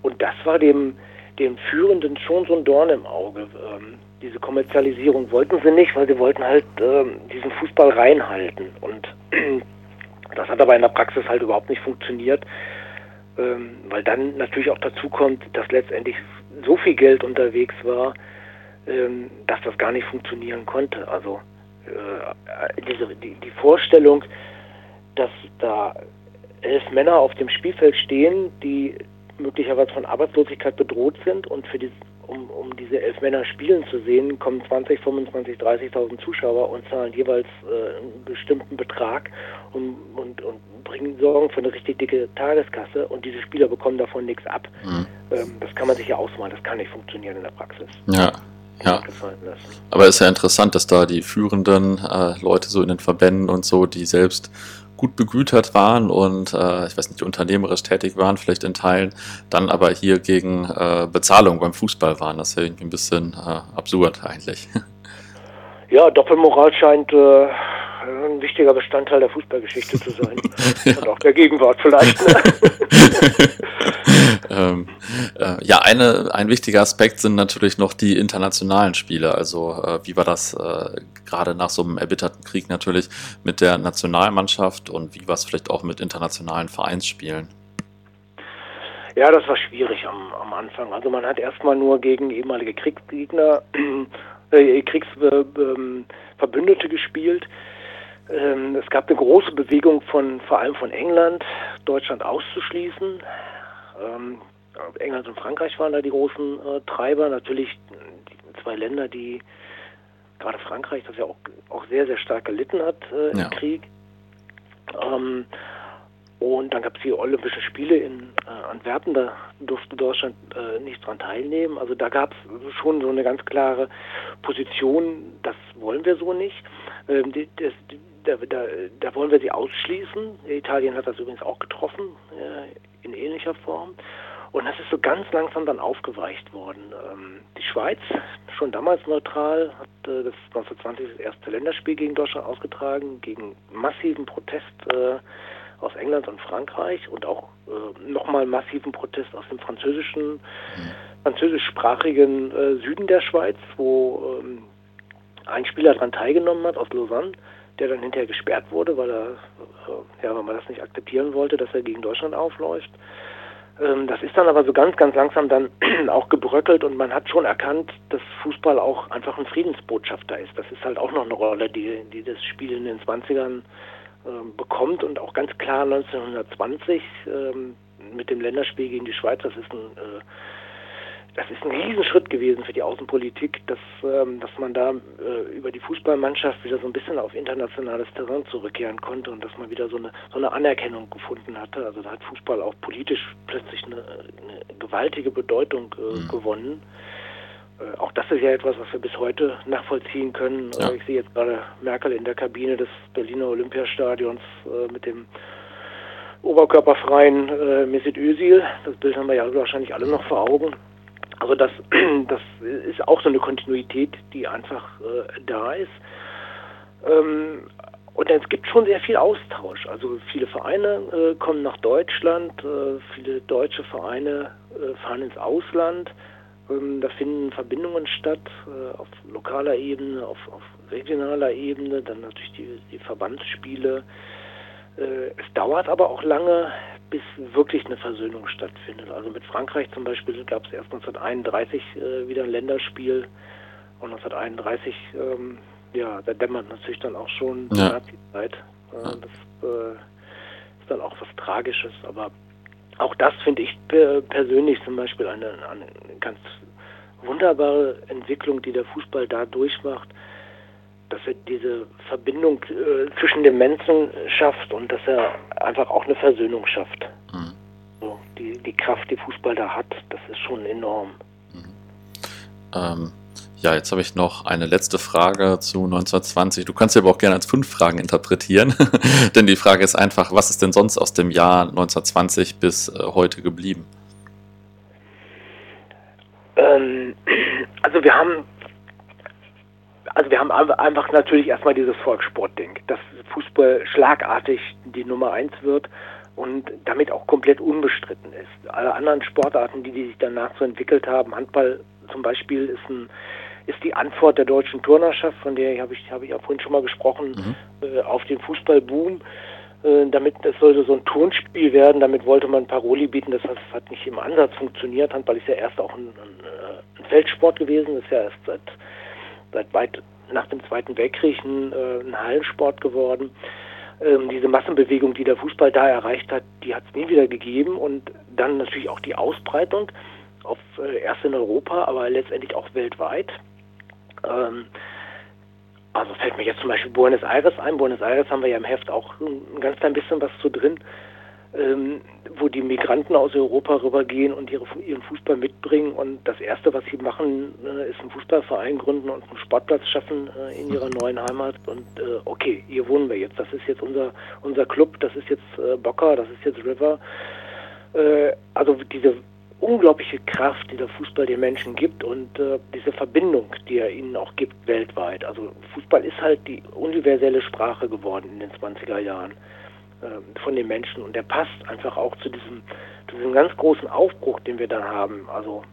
Und das war dem, dem Führenden schon so ein Dorn im Auge. Ähm, diese Kommerzialisierung wollten sie nicht, weil sie wollten halt ähm, diesen Fußball reinhalten. Und das hat aber in der Praxis halt überhaupt nicht funktioniert, ähm, weil dann natürlich auch dazu kommt, dass letztendlich so viel Geld unterwegs war, ähm, dass das gar nicht funktionieren konnte. Also äh, diese, die, die Vorstellung, dass da elf Männer auf dem Spielfeld stehen, die möglicherweise von Arbeitslosigkeit bedroht sind und für die, um, um diese elf Männer spielen zu sehen, kommen 20, 25, 30.000 Zuschauer und zahlen jeweils äh, einen bestimmten Betrag und, und, und bringen Sorgen für eine richtig dicke Tageskasse und diese Spieler bekommen davon nichts ab. Mhm. Ähm, das kann man sich ja ausmalen, das kann nicht funktionieren in der Praxis. Ja. Ja. Aber es ist ja interessant, dass da die führenden äh, Leute so in den Verbänden und so, die selbst gut begütert waren und äh, ich weiß nicht, unternehmerisch tätig waren, vielleicht in Teilen, dann aber hier gegen äh, Bezahlung beim Fußball waren. Das ist ja irgendwie ein bisschen äh, absurd eigentlich. Ja, Doppelmoral scheint äh, ein wichtiger Bestandteil der Fußballgeschichte zu sein. Und auch der Gegenwart vielleicht. Ne? ähm, äh, ja, eine, ein wichtiger Aspekt sind natürlich noch die internationalen Spiele. Also äh, wie war das äh, gerade nach so einem erbitterten Krieg natürlich mit der Nationalmannschaft und wie war es vielleicht auch mit internationalen Vereinsspielen? Ja, das war schwierig am, am Anfang. Also man hat erstmal nur gegen ehemalige Kriegsgegner, äh, Kriegsverbündete gespielt. Ähm, es gab eine große Bewegung von vor allem von England, Deutschland auszuschließen. Ähm, England und Frankreich waren da die großen äh, Treiber. Natürlich die zwei Länder, die gerade Frankreich, das ja auch, auch sehr, sehr stark gelitten hat äh, ja. im Krieg. Ähm, und dann gab es die Olympischen Spiele in äh, Antwerpen, da durfte Deutschland äh, nicht dran teilnehmen. Also da gab es schon so eine ganz klare Position, das wollen wir so nicht. Ähm, die, das, da, da, da, wollen wir sie ausschließen. Italien hat das übrigens auch getroffen, äh, in ähnlicher Form. Und das ist so ganz langsam dann aufgeweicht worden. Ähm, die Schweiz, schon damals neutral, hat äh, das 1920 das erste Länderspiel gegen Deutschland ausgetragen, gegen massiven Protest äh, aus England und Frankreich und auch äh, nochmal massiven Protest aus dem französischen, französischsprachigen äh, Süden der Schweiz, wo ähm, ein Spieler daran teilgenommen hat aus Lausanne, der dann hinterher gesperrt wurde, weil er, äh, ja, weil man das nicht akzeptieren wollte, dass er gegen Deutschland aufläuft. Ähm, das ist dann aber so ganz, ganz langsam dann auch gebröckelt und man hat schon erkannt, dass Fußball auch einfach ein Friedensbotschafter ist. Das ist halt auch noch eine Rolle, die, die das Spiel in den 20ern ähm, bekommt und auch ganz klar 1920 ähm, mit dem Länderspiel gegen die Schweiz, das ist ein, das ist ein Riesenschritt gewesen für die Außenpolitik, dass, ähm, dass man da äh, über die Fußballmannschaft wieder so ein bisschen auf internationales Terrain zurückkehren konnte und dass man wieder so eine, so eine Anerkennung gefunden hatte. Also da hat Fußball auch politisch plötzlich eine, eine gewaltige Bedeutung äh, mhm. gewonnen. Äh, auch das ist ja etwas, was wir bis heute nachvollziehen können. Ja. Ich sehe jetzt gerade Merkel in der Kabine des Berliner Olympiastadions äh, mit dem oberkörperfreien äh, Mesut Özil. Das Bild haben wir ja wahrscheinlich alle noch vor Augen. Also das, das ist auch so eine Kontinuität, die einfach äh, da ist. Ähm, und es gibt schon sehr viel Austausch. Also viele Vereine äh, kommen nach Deutschland, äh, viele deutsche Vereine äh, fahren ins Ausland. Ähm, da finden Verbindungen statt äh, auf lokaler Ebene, auf, auf, regionaler Ebene, dann natürlich die, die Verbandsspiele. Äh, es dauert aber auch lange, bis wirklich eine Versöhnung stattfindet. Also mit Frankreich zum Beispiel gab es erst 1931 äh, wieder ein Länderspiel und 1931, ähm, ja, da dämmert natürlich dann auch schon die ja. Nazi-Zeit. Äh, ja. Das äh, ist dann auch was Tragisches, aber auch das finde ich persönlich zum Beispiel eine, eine ganz wunderbare Entwicklung, die der Fußball da durchmacht dass er diese Verbindung äh, zwischen den Menschen schafft und dass er einfach auch eine Versöhnung schafft. Mhm. So, die, die Kraft, die Fußball da hat, das ist schon enorm. Mhm. Ähm, ja, jetzt habe ich noch eine letzte Frage zu 1920. Du kannst sie aber auch gerne als fünf Fragen interpretieren, denn die Frage ist einfach, was ist denn sonst aus dem Jahr 1920 bis äh, heute geblieben? Ähm, also wir haben also wir haben einfach natürlich erstmal dieses Volkssportding, dass Fußball schlagartig die Nummer eins wird und damit auch komplett unbestritten ist. Alle anderen Sportarten, die, die sich danach so entwickelt haben, Handball zum Beispiel ist ein ist die Antwort der deutschen Turnerschaft, von der habe ich, habe ich ja vorhin schon mal gesprochen, mhm. äh, auf den Fußballboom. Äh, damit es sollte so ein Turnspiel werden, damit wollte man Paroli bieten, das hat, das hat nicht im Ansatz funktioniert. Handball ist ja erst auch ein, ein, äh, ein Feldsport gewesen, das ist ja erst seit seit weit nach dem Zweiten Weltkrieg ein, äh, ein Hallensport geworden. Ähm, diese Massenbewegung, die der Fußball da erreicht hat, die hat es nie wieder gegeben und dann natürlich auch die Ausbreitung, auf, äh, erst in Europa, aber letztendlich auch weltweit. Ähm, also fällt mir jetzt zum Beispiel Buenos Aires ein. Buenos Aires haben wir ja im Heft auch ein ganz klein bisschen was zu drin ähm, wo die Migranten aus Europa rübergehen und ihre, ihren Fußball mitbringen. Und das Erste, was sie machen, äh, ist einen Fußballverein gründen und einen Sportplatz schaffen äh, in ihrer neuen Heimat. Und äh, okay, hier wohnen wir jetzt. Das ist jetzt unser, unser Club, das ist jetzt äh, Boca, das ist jetzt River. Äh, also diese unglaubliche Kraft, die der Fußball den Menschen gibt und äh, diese Verbindung, die er ihnen auch gibt weltweit. Also Fußball ist halt die universelle Sprache geworden in den 20er Jahren. Ähm, von den Menschen und der passt einfach auch zu diesem, zu diesem ganz großen Aufbruch, den wir dann haben. Also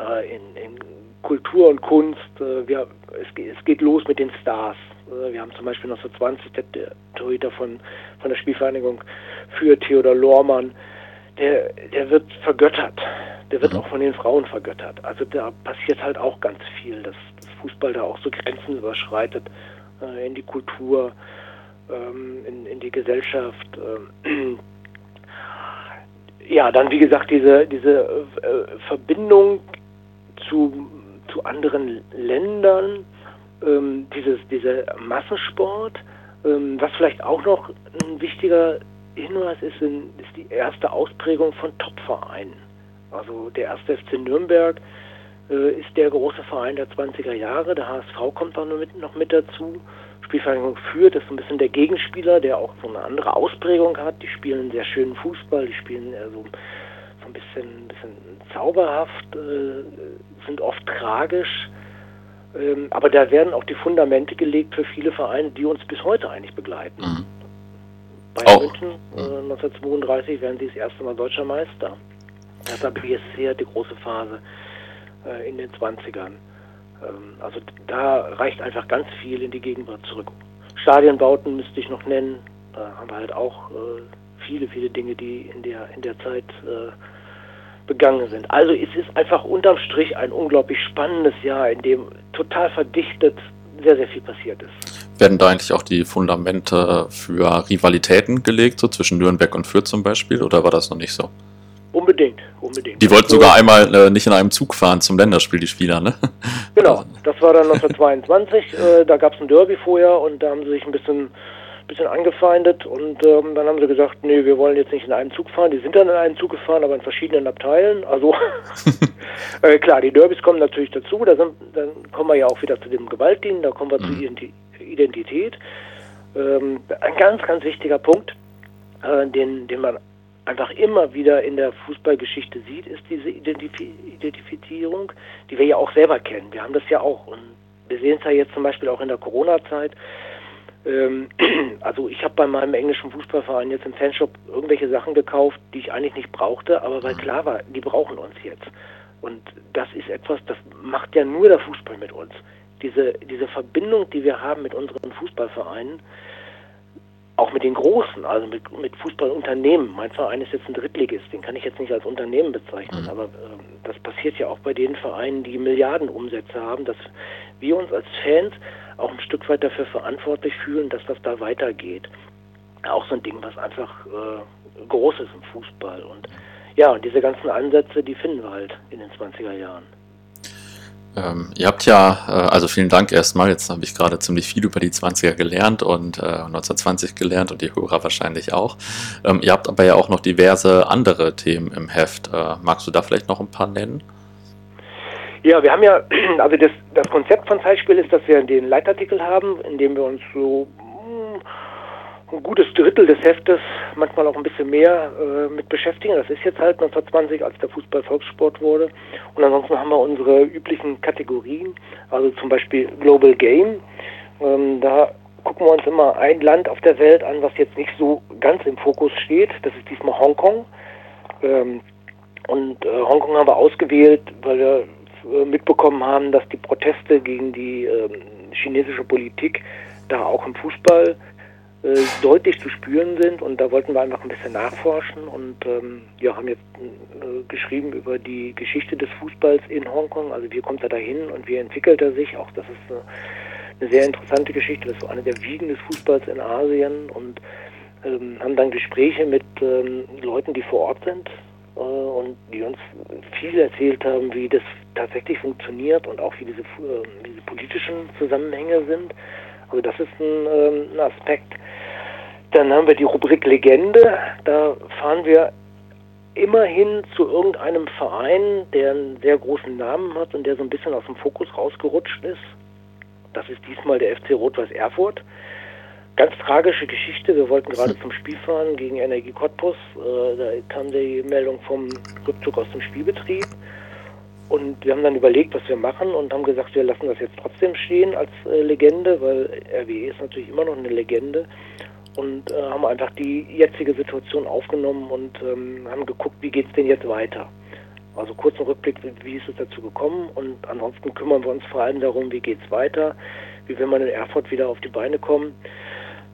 äh, in, in, Kultur und Kunst. Äh, wir, es, es, geht los mit den Stars. Äh, wir haben zum Beispiel 1920 der, der Torhüter von, von der Spielvereinigung für Theodor Lohrmann. Der, der wird vergöttert. Der wird mhm. auch von den Frauen vergöttert. Also da passiert halt auch ganz viel, dass, dass Fußball da auch so Grenzen überschreitet äh, in die Kultur ähm, in, in, die Gesellschaft. Ähm, ja, dann wie gesagt diese, diese äh, Verbindung zu, zu anderen Ländern, ähm, dieses, dieser Massensport, ähm, was vielleicht auch noch ein wichtiger Hinweis ist, ist die erste Ausprägung von Topvereinen. Also der erste FC Nürnberg äh, ist der große Verein der 20er Jahre, der HSV kommt auch noch mit, noch mit dazu. Spielvereinigung führt, ist so ein bisschen der Gegenspieler, der auch so eine andere Ausprägung hat. Die spielen sehr schönen Fußball, die spielen eher so, so ein bisschen, bisschen zauberhaft, äh, sind oft tragisch. Ähm, aber da werden auch die Fundamente gelegt für viele Vereine, die uns bis heute eigentlich begleiten. Mhm. Bayern oh. München äh, 1932 werden sie das erste Mal deutscher Meister. Hertha BSC hat die große Phase äh, in den 20ern. Ähm, also da reicht einfach ganz viel in die Gegenwart zurück. Stadienbauten müsste ich noch nennen. Da haben wir halt auch äh, viele, viele Dinge, die in der, in der Zeit äh, begangen sind. Also es ist einfach unterm Strich ein unglaublich spannendes Jahr, in dem total verdichtet sehr, sehr viel passiert ist. Werden da eigentlich auch die Fundamente für Rivalitäten gelegt, so zwischen Nürnberg und Fürth zum Beispiel, oder war das noch nicht so? Unbedingt, unbedingt. Die wollten also, sogar einmal äh, nicht in einem Zug fahren zum Länderspiel, die Spieler, ne? Genau, das war dann 1922. äh, da gab es ein Derby vorher und da haben sie sich ein bisschen, bisschen angefeindet und ähm, dann haben sie gesagt, nee, wir wollen jetzt nicht in einem Zug fahren. Die sind dann in einem Zug gefahren, aber in verschiedenen Abteilen. Also äh, klar, die Derbys kommen natürlich dazu. Da sind, dann kommen wir ja auch wieder zu dem Gewaltdienst, da kommen wir mhm. zur Identität. Ähm, ein ganz, ganz wichtiger Punkt, äh, den, den man einfach immer wieder in der Fußballgeschichte sieht, ist diese Identif Identifizierung, die wir ja auch selber kennen. Wir haben das ja auch und wir sehen es ja jetzt zum Beispiel auch in der Corona-Zeit. Ähm, also ich habe bei meinem englischen Fußballverein jetzt im Fanshop irgendwelche Sachen gekauft, die ich eigentlich nicht brauchte, aber weil klar war, die brauchen uns jetzt. Und das ist etwas, das macht ja nur der Fußball mit uns. Diese, diese Verbindung, die wir haben mit unseren Fußballvereinen, auch mit den Großen, also mit, mit Fußballunternehmen. Mein Verein ist jetzt ein Drittligist, den kann ich jetzt nicht als Unternehmen bezeichnen, mhm. aber äh, das passiert ja auch bei den Vereinen, die Milliardenumsätze haben, dass wir uns als Fans auch ein Stück weit dafür verantwortlich fühlen, dass das da weitergeht. Auch so ein Ding, was einfach äh, groß ist im Fußball. Und ja, und diese ganzen Ansätze, die finden wir halt in den 20er Jahren. Ähm, ihr habt ja, äh, also vielen Dank erstmal, jetzt habe ich gerade ziemlich viel über die 20er gelernt und äh, 1920 gelernt und die Hörer wahrscheinlich auch. Ähm, ihr habt aber ja auch noch diverse andere Themen im Heft. Äh, magst du da vielleicht noch ein paar nennen? Ja, wir haben ja, also das, das Konzept von Zeitspiel ist, dass wir den Leitartikel haben, in dem wir uns so ein gutes Drittel des Heftes, manchmal auch ein bisschen mehr äh, mit beschäftigen. Das ist jetzt halt 1920, als der Fußball Volkssport wurde. Und ansonsten haben wir unsere üblichen Kategorien, also zum Beispiel Global Game. Ähm, da gucken wir uns immer ein Land auf der Welt an, was jetzt nicht so ganz im Fokus steht. Das ist diesmal Hongkong. Ähm, und äh, Hongkong haben wir ausgewählt, weil wir äh, mitbekommen haben, dass die Proteste gegen die äh, chinesische Politik da auch im Fußball äh, deutlich zu spüren sind. Und da wollten wir einfach ein bisschen nachforschen. Und ähm, ja, haben jetzt äh, geschrieben über die Geschichte des Fußballs in Hongkong, also wie kommt er dahin und wie entwickelt er sich, auch das ist äh, eine sehr interessante Geschichte, das ist so eine der Wiegen des Fußballs in Asien. Und ähm, haben dann Gespräche mit ähm, Leuten, die vor Ort sind äh, und die uns viel erzählt haben, wie das tatsächlich funktioniert und auch wie diese, äh, diese politischen Zusammenhänge sind. Also das ist ein, ähm, ein Aspekt. Dann haben wir die Rubrik Legende. Da fahren wir immerhin zu irgendeinem Verein, der einen sehr großen Namen hat und der so ein bisschen aus dem Fokus rausgerutscht ist. Das ist diesmal der FC Rot-Weiß Erfurt. Ganz tragische Geschichte. Wir wollten gerade zum Spiel fahren gegen Energie Cottbus. Äh, da kam die Meldung vom Rückzug aus dem Spielbetrieb. Und wir haben dann überlegt, was wir machen und haben gesagt, wir lassen das jetzt trotzdem stehen als äh, Legende, weil RWE ist natürlich immer noch eine Legende. Und äh, haben einfach die jetzige Situation aufgenommen und ähm, haben geguckt, wie geht es denn jetzt weiter. Also kurzen Rückblick, wie ist es dazu gekommen und ansonsten kümmern wir uns vor allem darum, wie geht es weiter, wie will man in Erfurt wieder auf die Beine kommen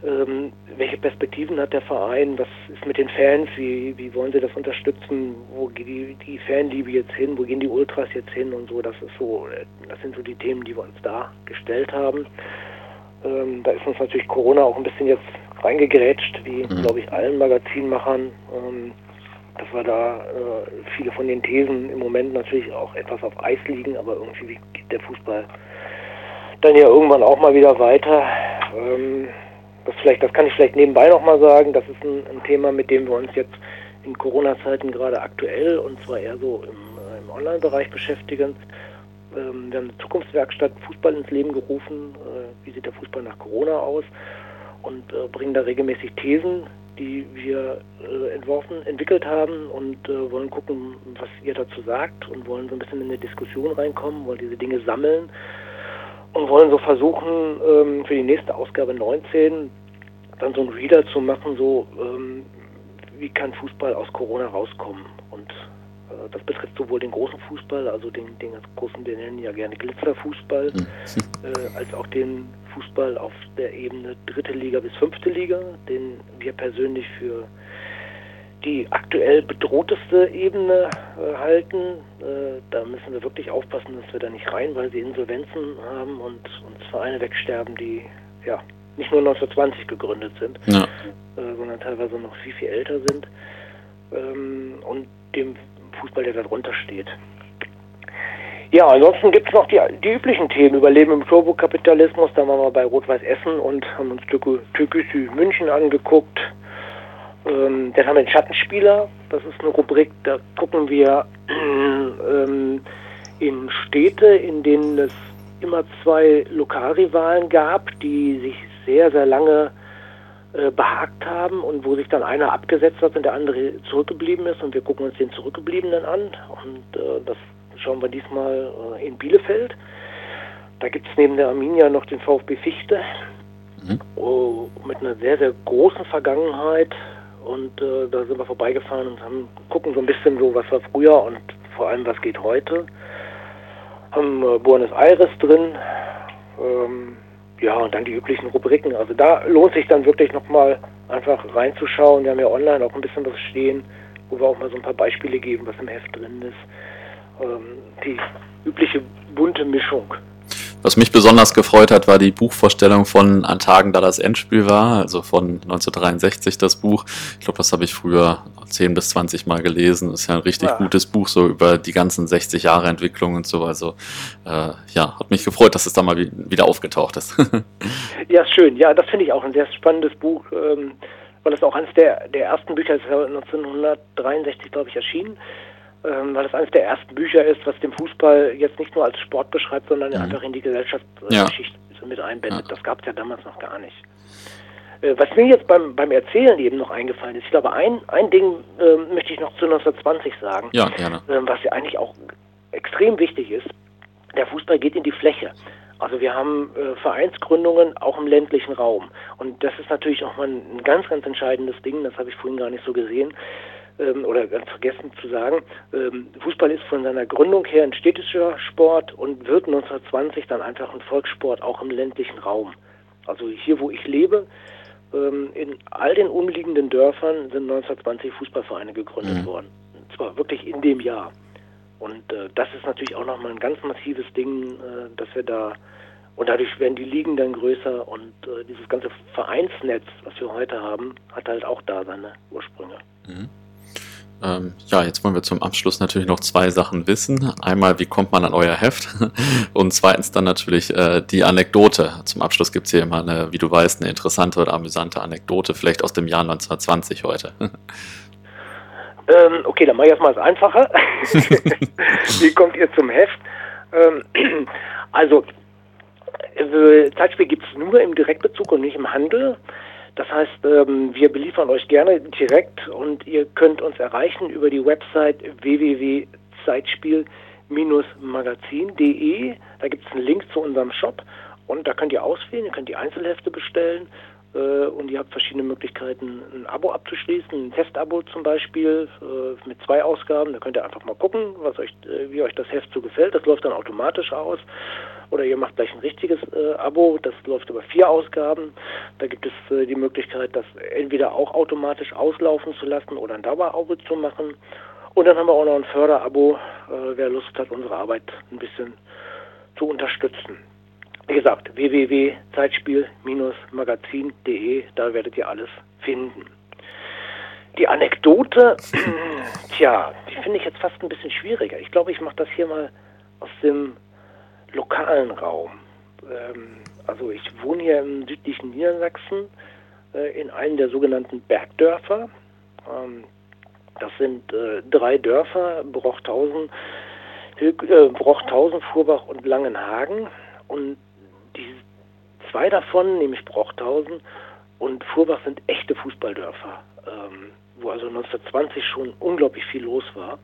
ähm, welche Perspektiven hat der Verein? Was ist mit den Fans? Wie, wie wollen sie das unterstützen? Wo geht die, die Fanliebe jetzt hin? Wo gehen die Ultras jetzt hin und so? Das ist so, das sind so die Themen, die wir uns da gestellt haben. Ähm, da ist uns natürlich Corona auch ein bisschen jetzt reingegrätscht, wie mhm. glaube ich allen Magazinmachern. Ähm, dass wir da äh, viele von den Thesen im Moment natürlich auch etwas auf Eis liegen, aber irgendwie geht der Fußball dann ja irgendwann auch mal wieder weiter. Ähm, das vielleicht, das kann ich vielleicht nebenbei nochmal sagen, das ist ein, ein, Thema, mit dem wir uns jetzt in Corona-Zeiten gerade aktuell und zwar eher so im, äh, im Online-Bereich beschäftigen. Ähm, wir haben eine Zukunftswerkstatt Fußball ins Leben gerufen. Äh, wie sieht der Fußball nach Corona aus? Und äh, bringen da regelmäßig Thesen, die wir äh, entworfen, entwickelt haben und äh, wollen gucken, was ihr dazu sagt und wollen so ein bisschen in eine Diskussion reinkommen, wollen diese Dinge sammeln und wollen so versuchen, ähm, für die nächste Ausgabe 19 dann so ein Reader zu machen, so ähm, wie kann Fußball aus Corona rauskommen. Und äh, das betrifft sowohl den großen Fußball, also den, den ganz großen, den nennen ja gerne Glitzerfußball, mhm. äh, als auch den Fußball auf der Ebene dritte Liga bis fünfte Liga, den wir persönlich für die aktuell bedrohteste Ebene äh, halten. Äh, da müssen wir wirklich aufpassen, dass wir da nicht rein, weil sie Insolvenzen haben und uns Vereine wegsterben, die ja nicht nur 1920 gegründet sind, ja. äh, sondern teilweise noch viel, viel älter sind. ähm, und dem Fußball, der darunter steht. Ja, ansonsten gibt es noch die, die üblichen Themen. Überleben im Turbokapitalismus. Da waren wir bei Rot-Weiß Essen und haben uns Türkisü München angeguckt. Ähm, dann haben wir den Schattenspieler. Das ist eine Rubrik, da gucken wir ähm, in Städte, in denen es immer zwei Lokalrivalen gab, die sich sehr, sehr lange äh, behagt haben und wo sich dann einer abgesetzt hat und der andere zurückgeblieben ist und wir gucken uns den Zurückgebliebenen an und äh, das schauen wir diesmal äh, in Bielefeld. Da gibt es neben der Arminia noch den VfB Fichte mhm. oh, mit einer sehr, sehr großen Vergangenheit und äh, da sind wir vorbeigefahren und haben gucken so ein bisschen so, was war früher und vor allem was geht heute. Haben äh, Buenos Aires drin, ähm, ja und dann die üblichen Rubriken. Also da lohnt sich dann wirklich nochmal einfach reinzuschauen. Wir haben ja online auch ein bisschen was stehen, wo wir auch mal so ein paar Beispiele geben, was im Heft drin ist. Ähm, die übliche bunte Mischung. Was mich besonders gefreut hat, war die Buchvorstellung von An Tagen, da das Endspiel war, also von 1963 das Buch. Ich glaube, das habe ich früher 10 bis 20 Mal gelesen. Das ist ja ein richtig ja. gutes Buch, so über die ganzen 60 Jahre Entwicklung und so. Also äh, ja, hat mich gefreut, dass es da mal wieder aufgetaucht ist. ja, schön. Ja, das finde ich auch ein sehr spannendes Buch, ähm, weil es auch eines der, der ersten Bücher ist, 1963, glaube ich, erschienen ähm, weil es eines der ersten Bücher ist, was den Fußball jetzt nicht nur als Sport beschreibt, sondern mhm. einfach in die Gesellschaftsgeschichte ja. mit einbindet. Ja. Das gab es ja damals noch gar nicht. Äh, was mir jetzt beim, beim Erzählen eben noch eingefallen ist, ich glaube, ein, ein Ding äh, möchte ich noch zu 1920 sagen, ja, gerne. Äh, was ja eigentlich auch extrem wichtig ist. Der Fußball geht in die Fläche. Also wir haben äh, Vereinsgründungen auch im ländlichen Raum. Und das ist natürlich auch mal ein ganz, ganz entscheidendes Ding, das habe ich vorhin gar nicht so gesehen ähm, oder ganz vergessen zu sagen, ähm, Fußball ist von seiner Gründung her ein städtischer Sport und wird 1920 dann einfach ein Volkssport auch im ländlichen Raum. Also hier, wo ich lebe, ähm, in all den umliegenden Dörfern sind 1920 Fußballvereine gegründet mhm. worden. Und zwar wirklich in dem Jahr. Und äh, das ist natürlich auch nochmal ein ganz massives Ding, äh, dass wir da und dadurch werden die Ligen dann größer und äh, dieses ganze Vereinsnetz, was wir heute haben, hat halt auch da seine Ursprünge. Mhm. Ähm, ja, jetzt wollen wir zum Abschluss natürlich noch zwei Sachen wissen. Einmal, wie kommt man an euer Heft? Und zweitens dann natürlich äh, die Anekdote. Zum Abschluss gibt's hier immer eine, wie du weißt, eine interessante oder amüsante Anekdote, vielleicht aus dem Jahr 1920 heute. Ähm, okay, dann mache ich erstmal das Einfache. wie kommt ihr zum Heft? Ähm, also, äh, Zeitspiel gibt's nur im Direktbezug und nicht im Handel. Das heißt, ähm, wir beliefern euch gerne direkt und ihr könnt uns erreichen über die Website www.zeitspiel-magazin.de. Da gibt es einen Link zu unserem Shop und da könnt ihr auswählen, ihr könnt die Einzelhefte bestellen und ihr habt verschiedene Möglichkeiten, ein Abo abzuschließen, ein Testabo zum Beispiel äh, mit zwei Ausgaben. Da könnt ihr einfach mal gucken, was euch, äh, wie euch das Heft so gefällt. Das läuft dann automatisch aus. Oder ihr macht gleich ein richtiges äh, Abo, das läuft über vier Ausgaben. Da gibt es äh, die Möglichkeit, das entweder auch automatisch auslaufen zu lassen oder ein Dauerabo zu machen. Und dann haben wir auch noch ein Förderabo, äh, wer Lust hat, unsere Arbeit ein bisschen zu unterstützen. Wie gesagt, www.zeitspiel-magazin.de, da werdet ihr alles finden. Die Anekdote, tja, die finde ich jetzt fast ein bisschen schwieriger. Ich glaube, ich mache das hier mal aus dem lokalen Raum. Ähm, also ich wohne hier im südlichen Niedersachsen äh, in einem der sogenannten Bergdörfer. Ähm, das sind äh, drei Dörfer, Brochthausen, äh, Brochthausen, Furbach und Langenhagen. Und die zwei davon, nämlich Brochthausen und Furbach, sind echte Fußballdörfer, ähm, wo also 1920 schon unglaublich viel los war.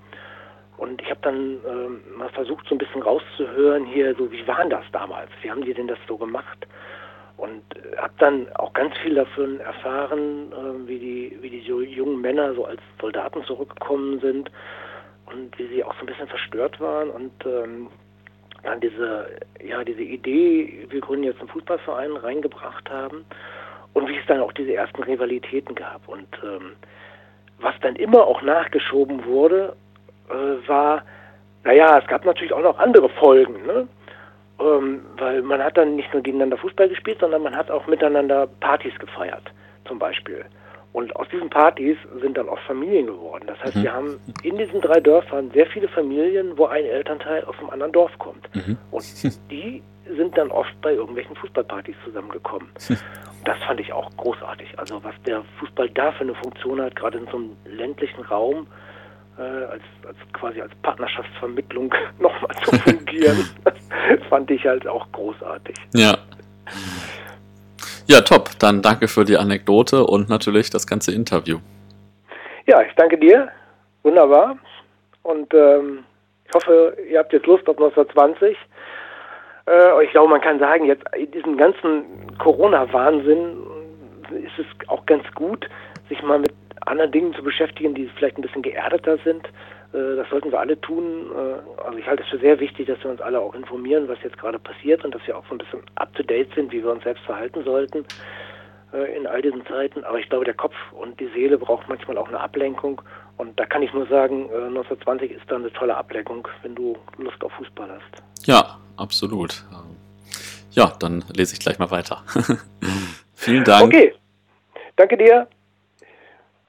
Und ich habe dann ähm, mal versucht, so ein bisschen rauszuhören hier, so wie waren das damals? Wie haben die denn das so gemacht? Und äh, habe dann auch ganz viel davon erfahren, äh, wie die wie die so jungen Männer so als Soldaten zurückgekommen sind und wie sie auch so ein bisschen verstört waren und ähm, dann diese, ja, diese Idee, wir gründen jetzt einen Fußballverein, reingebracht haben und wie es dann auch diese ersten Rivalitäten gab. Und ähm, was dann immer auch nachgeschoben wurde, äh, war, naja, es gab natürlich auch noch andere Folgen, ne? Ähm, weil man hat dann nicht nur gegeneinander Fußball gespielt, sondern man hat auch miteinander Partys gefeiert, zum Beispiel. Und aus diesen Partys sind dann auch Familien geworden. Das heißt, mhm. wir haben in diesen drei Dörfern sehr viele Familien, wo ein Elternteil aus einem anderen Dorf kommt. Mhm. Und die sind dann oft bei irgendwelchen Fußballpartys zusammengekommen. Das fand ich auch großartig. Also was der Fußball da für eine Funktion hat, gerade in so einem ländlichen Raum, äh, als, als quasi als Partnerschaftsvermittlung nochmal zu fungieren, fand ich halt auch großartig. Ja. Ja, top. Dann danke für die Anekdote und natürlich das ganze Interview. Ja, ich danke dir. Wunderbar. Und ähm, ich hoffe, ihr habt jetzt Lust auf 1920. Äh, ich glaube, man kann sagen, jetzt in diesem ganzen Corona-Wahnsinn ist es auch ganz gut, sich mal mit anderen Dingen zu beschäftigen, die vielleicht ein bisschen geerdeter sind. Äh, das sollten wir alle tun. Äh, also ich halte es für sehr wichtig, dass wir uns alle auch informieren, was jetzt gerade passiert und dass wir auch so ein bisschen up-to-date sind, wie wir uns selbst verhalten sollten äh, in all diesen Zeiten. Aber ich glaube, der Kopf und die Seele braucht manchmal auch eine Ablenkung. Und da kann ich nur sagen, 1920 ist da eine tolle Ablenkung, wenn du Lust auf Fußball hast. Ja, absolut. Ja, dann lese ich gleich mal weiter. Vielen Dank. Okay. Danke dir.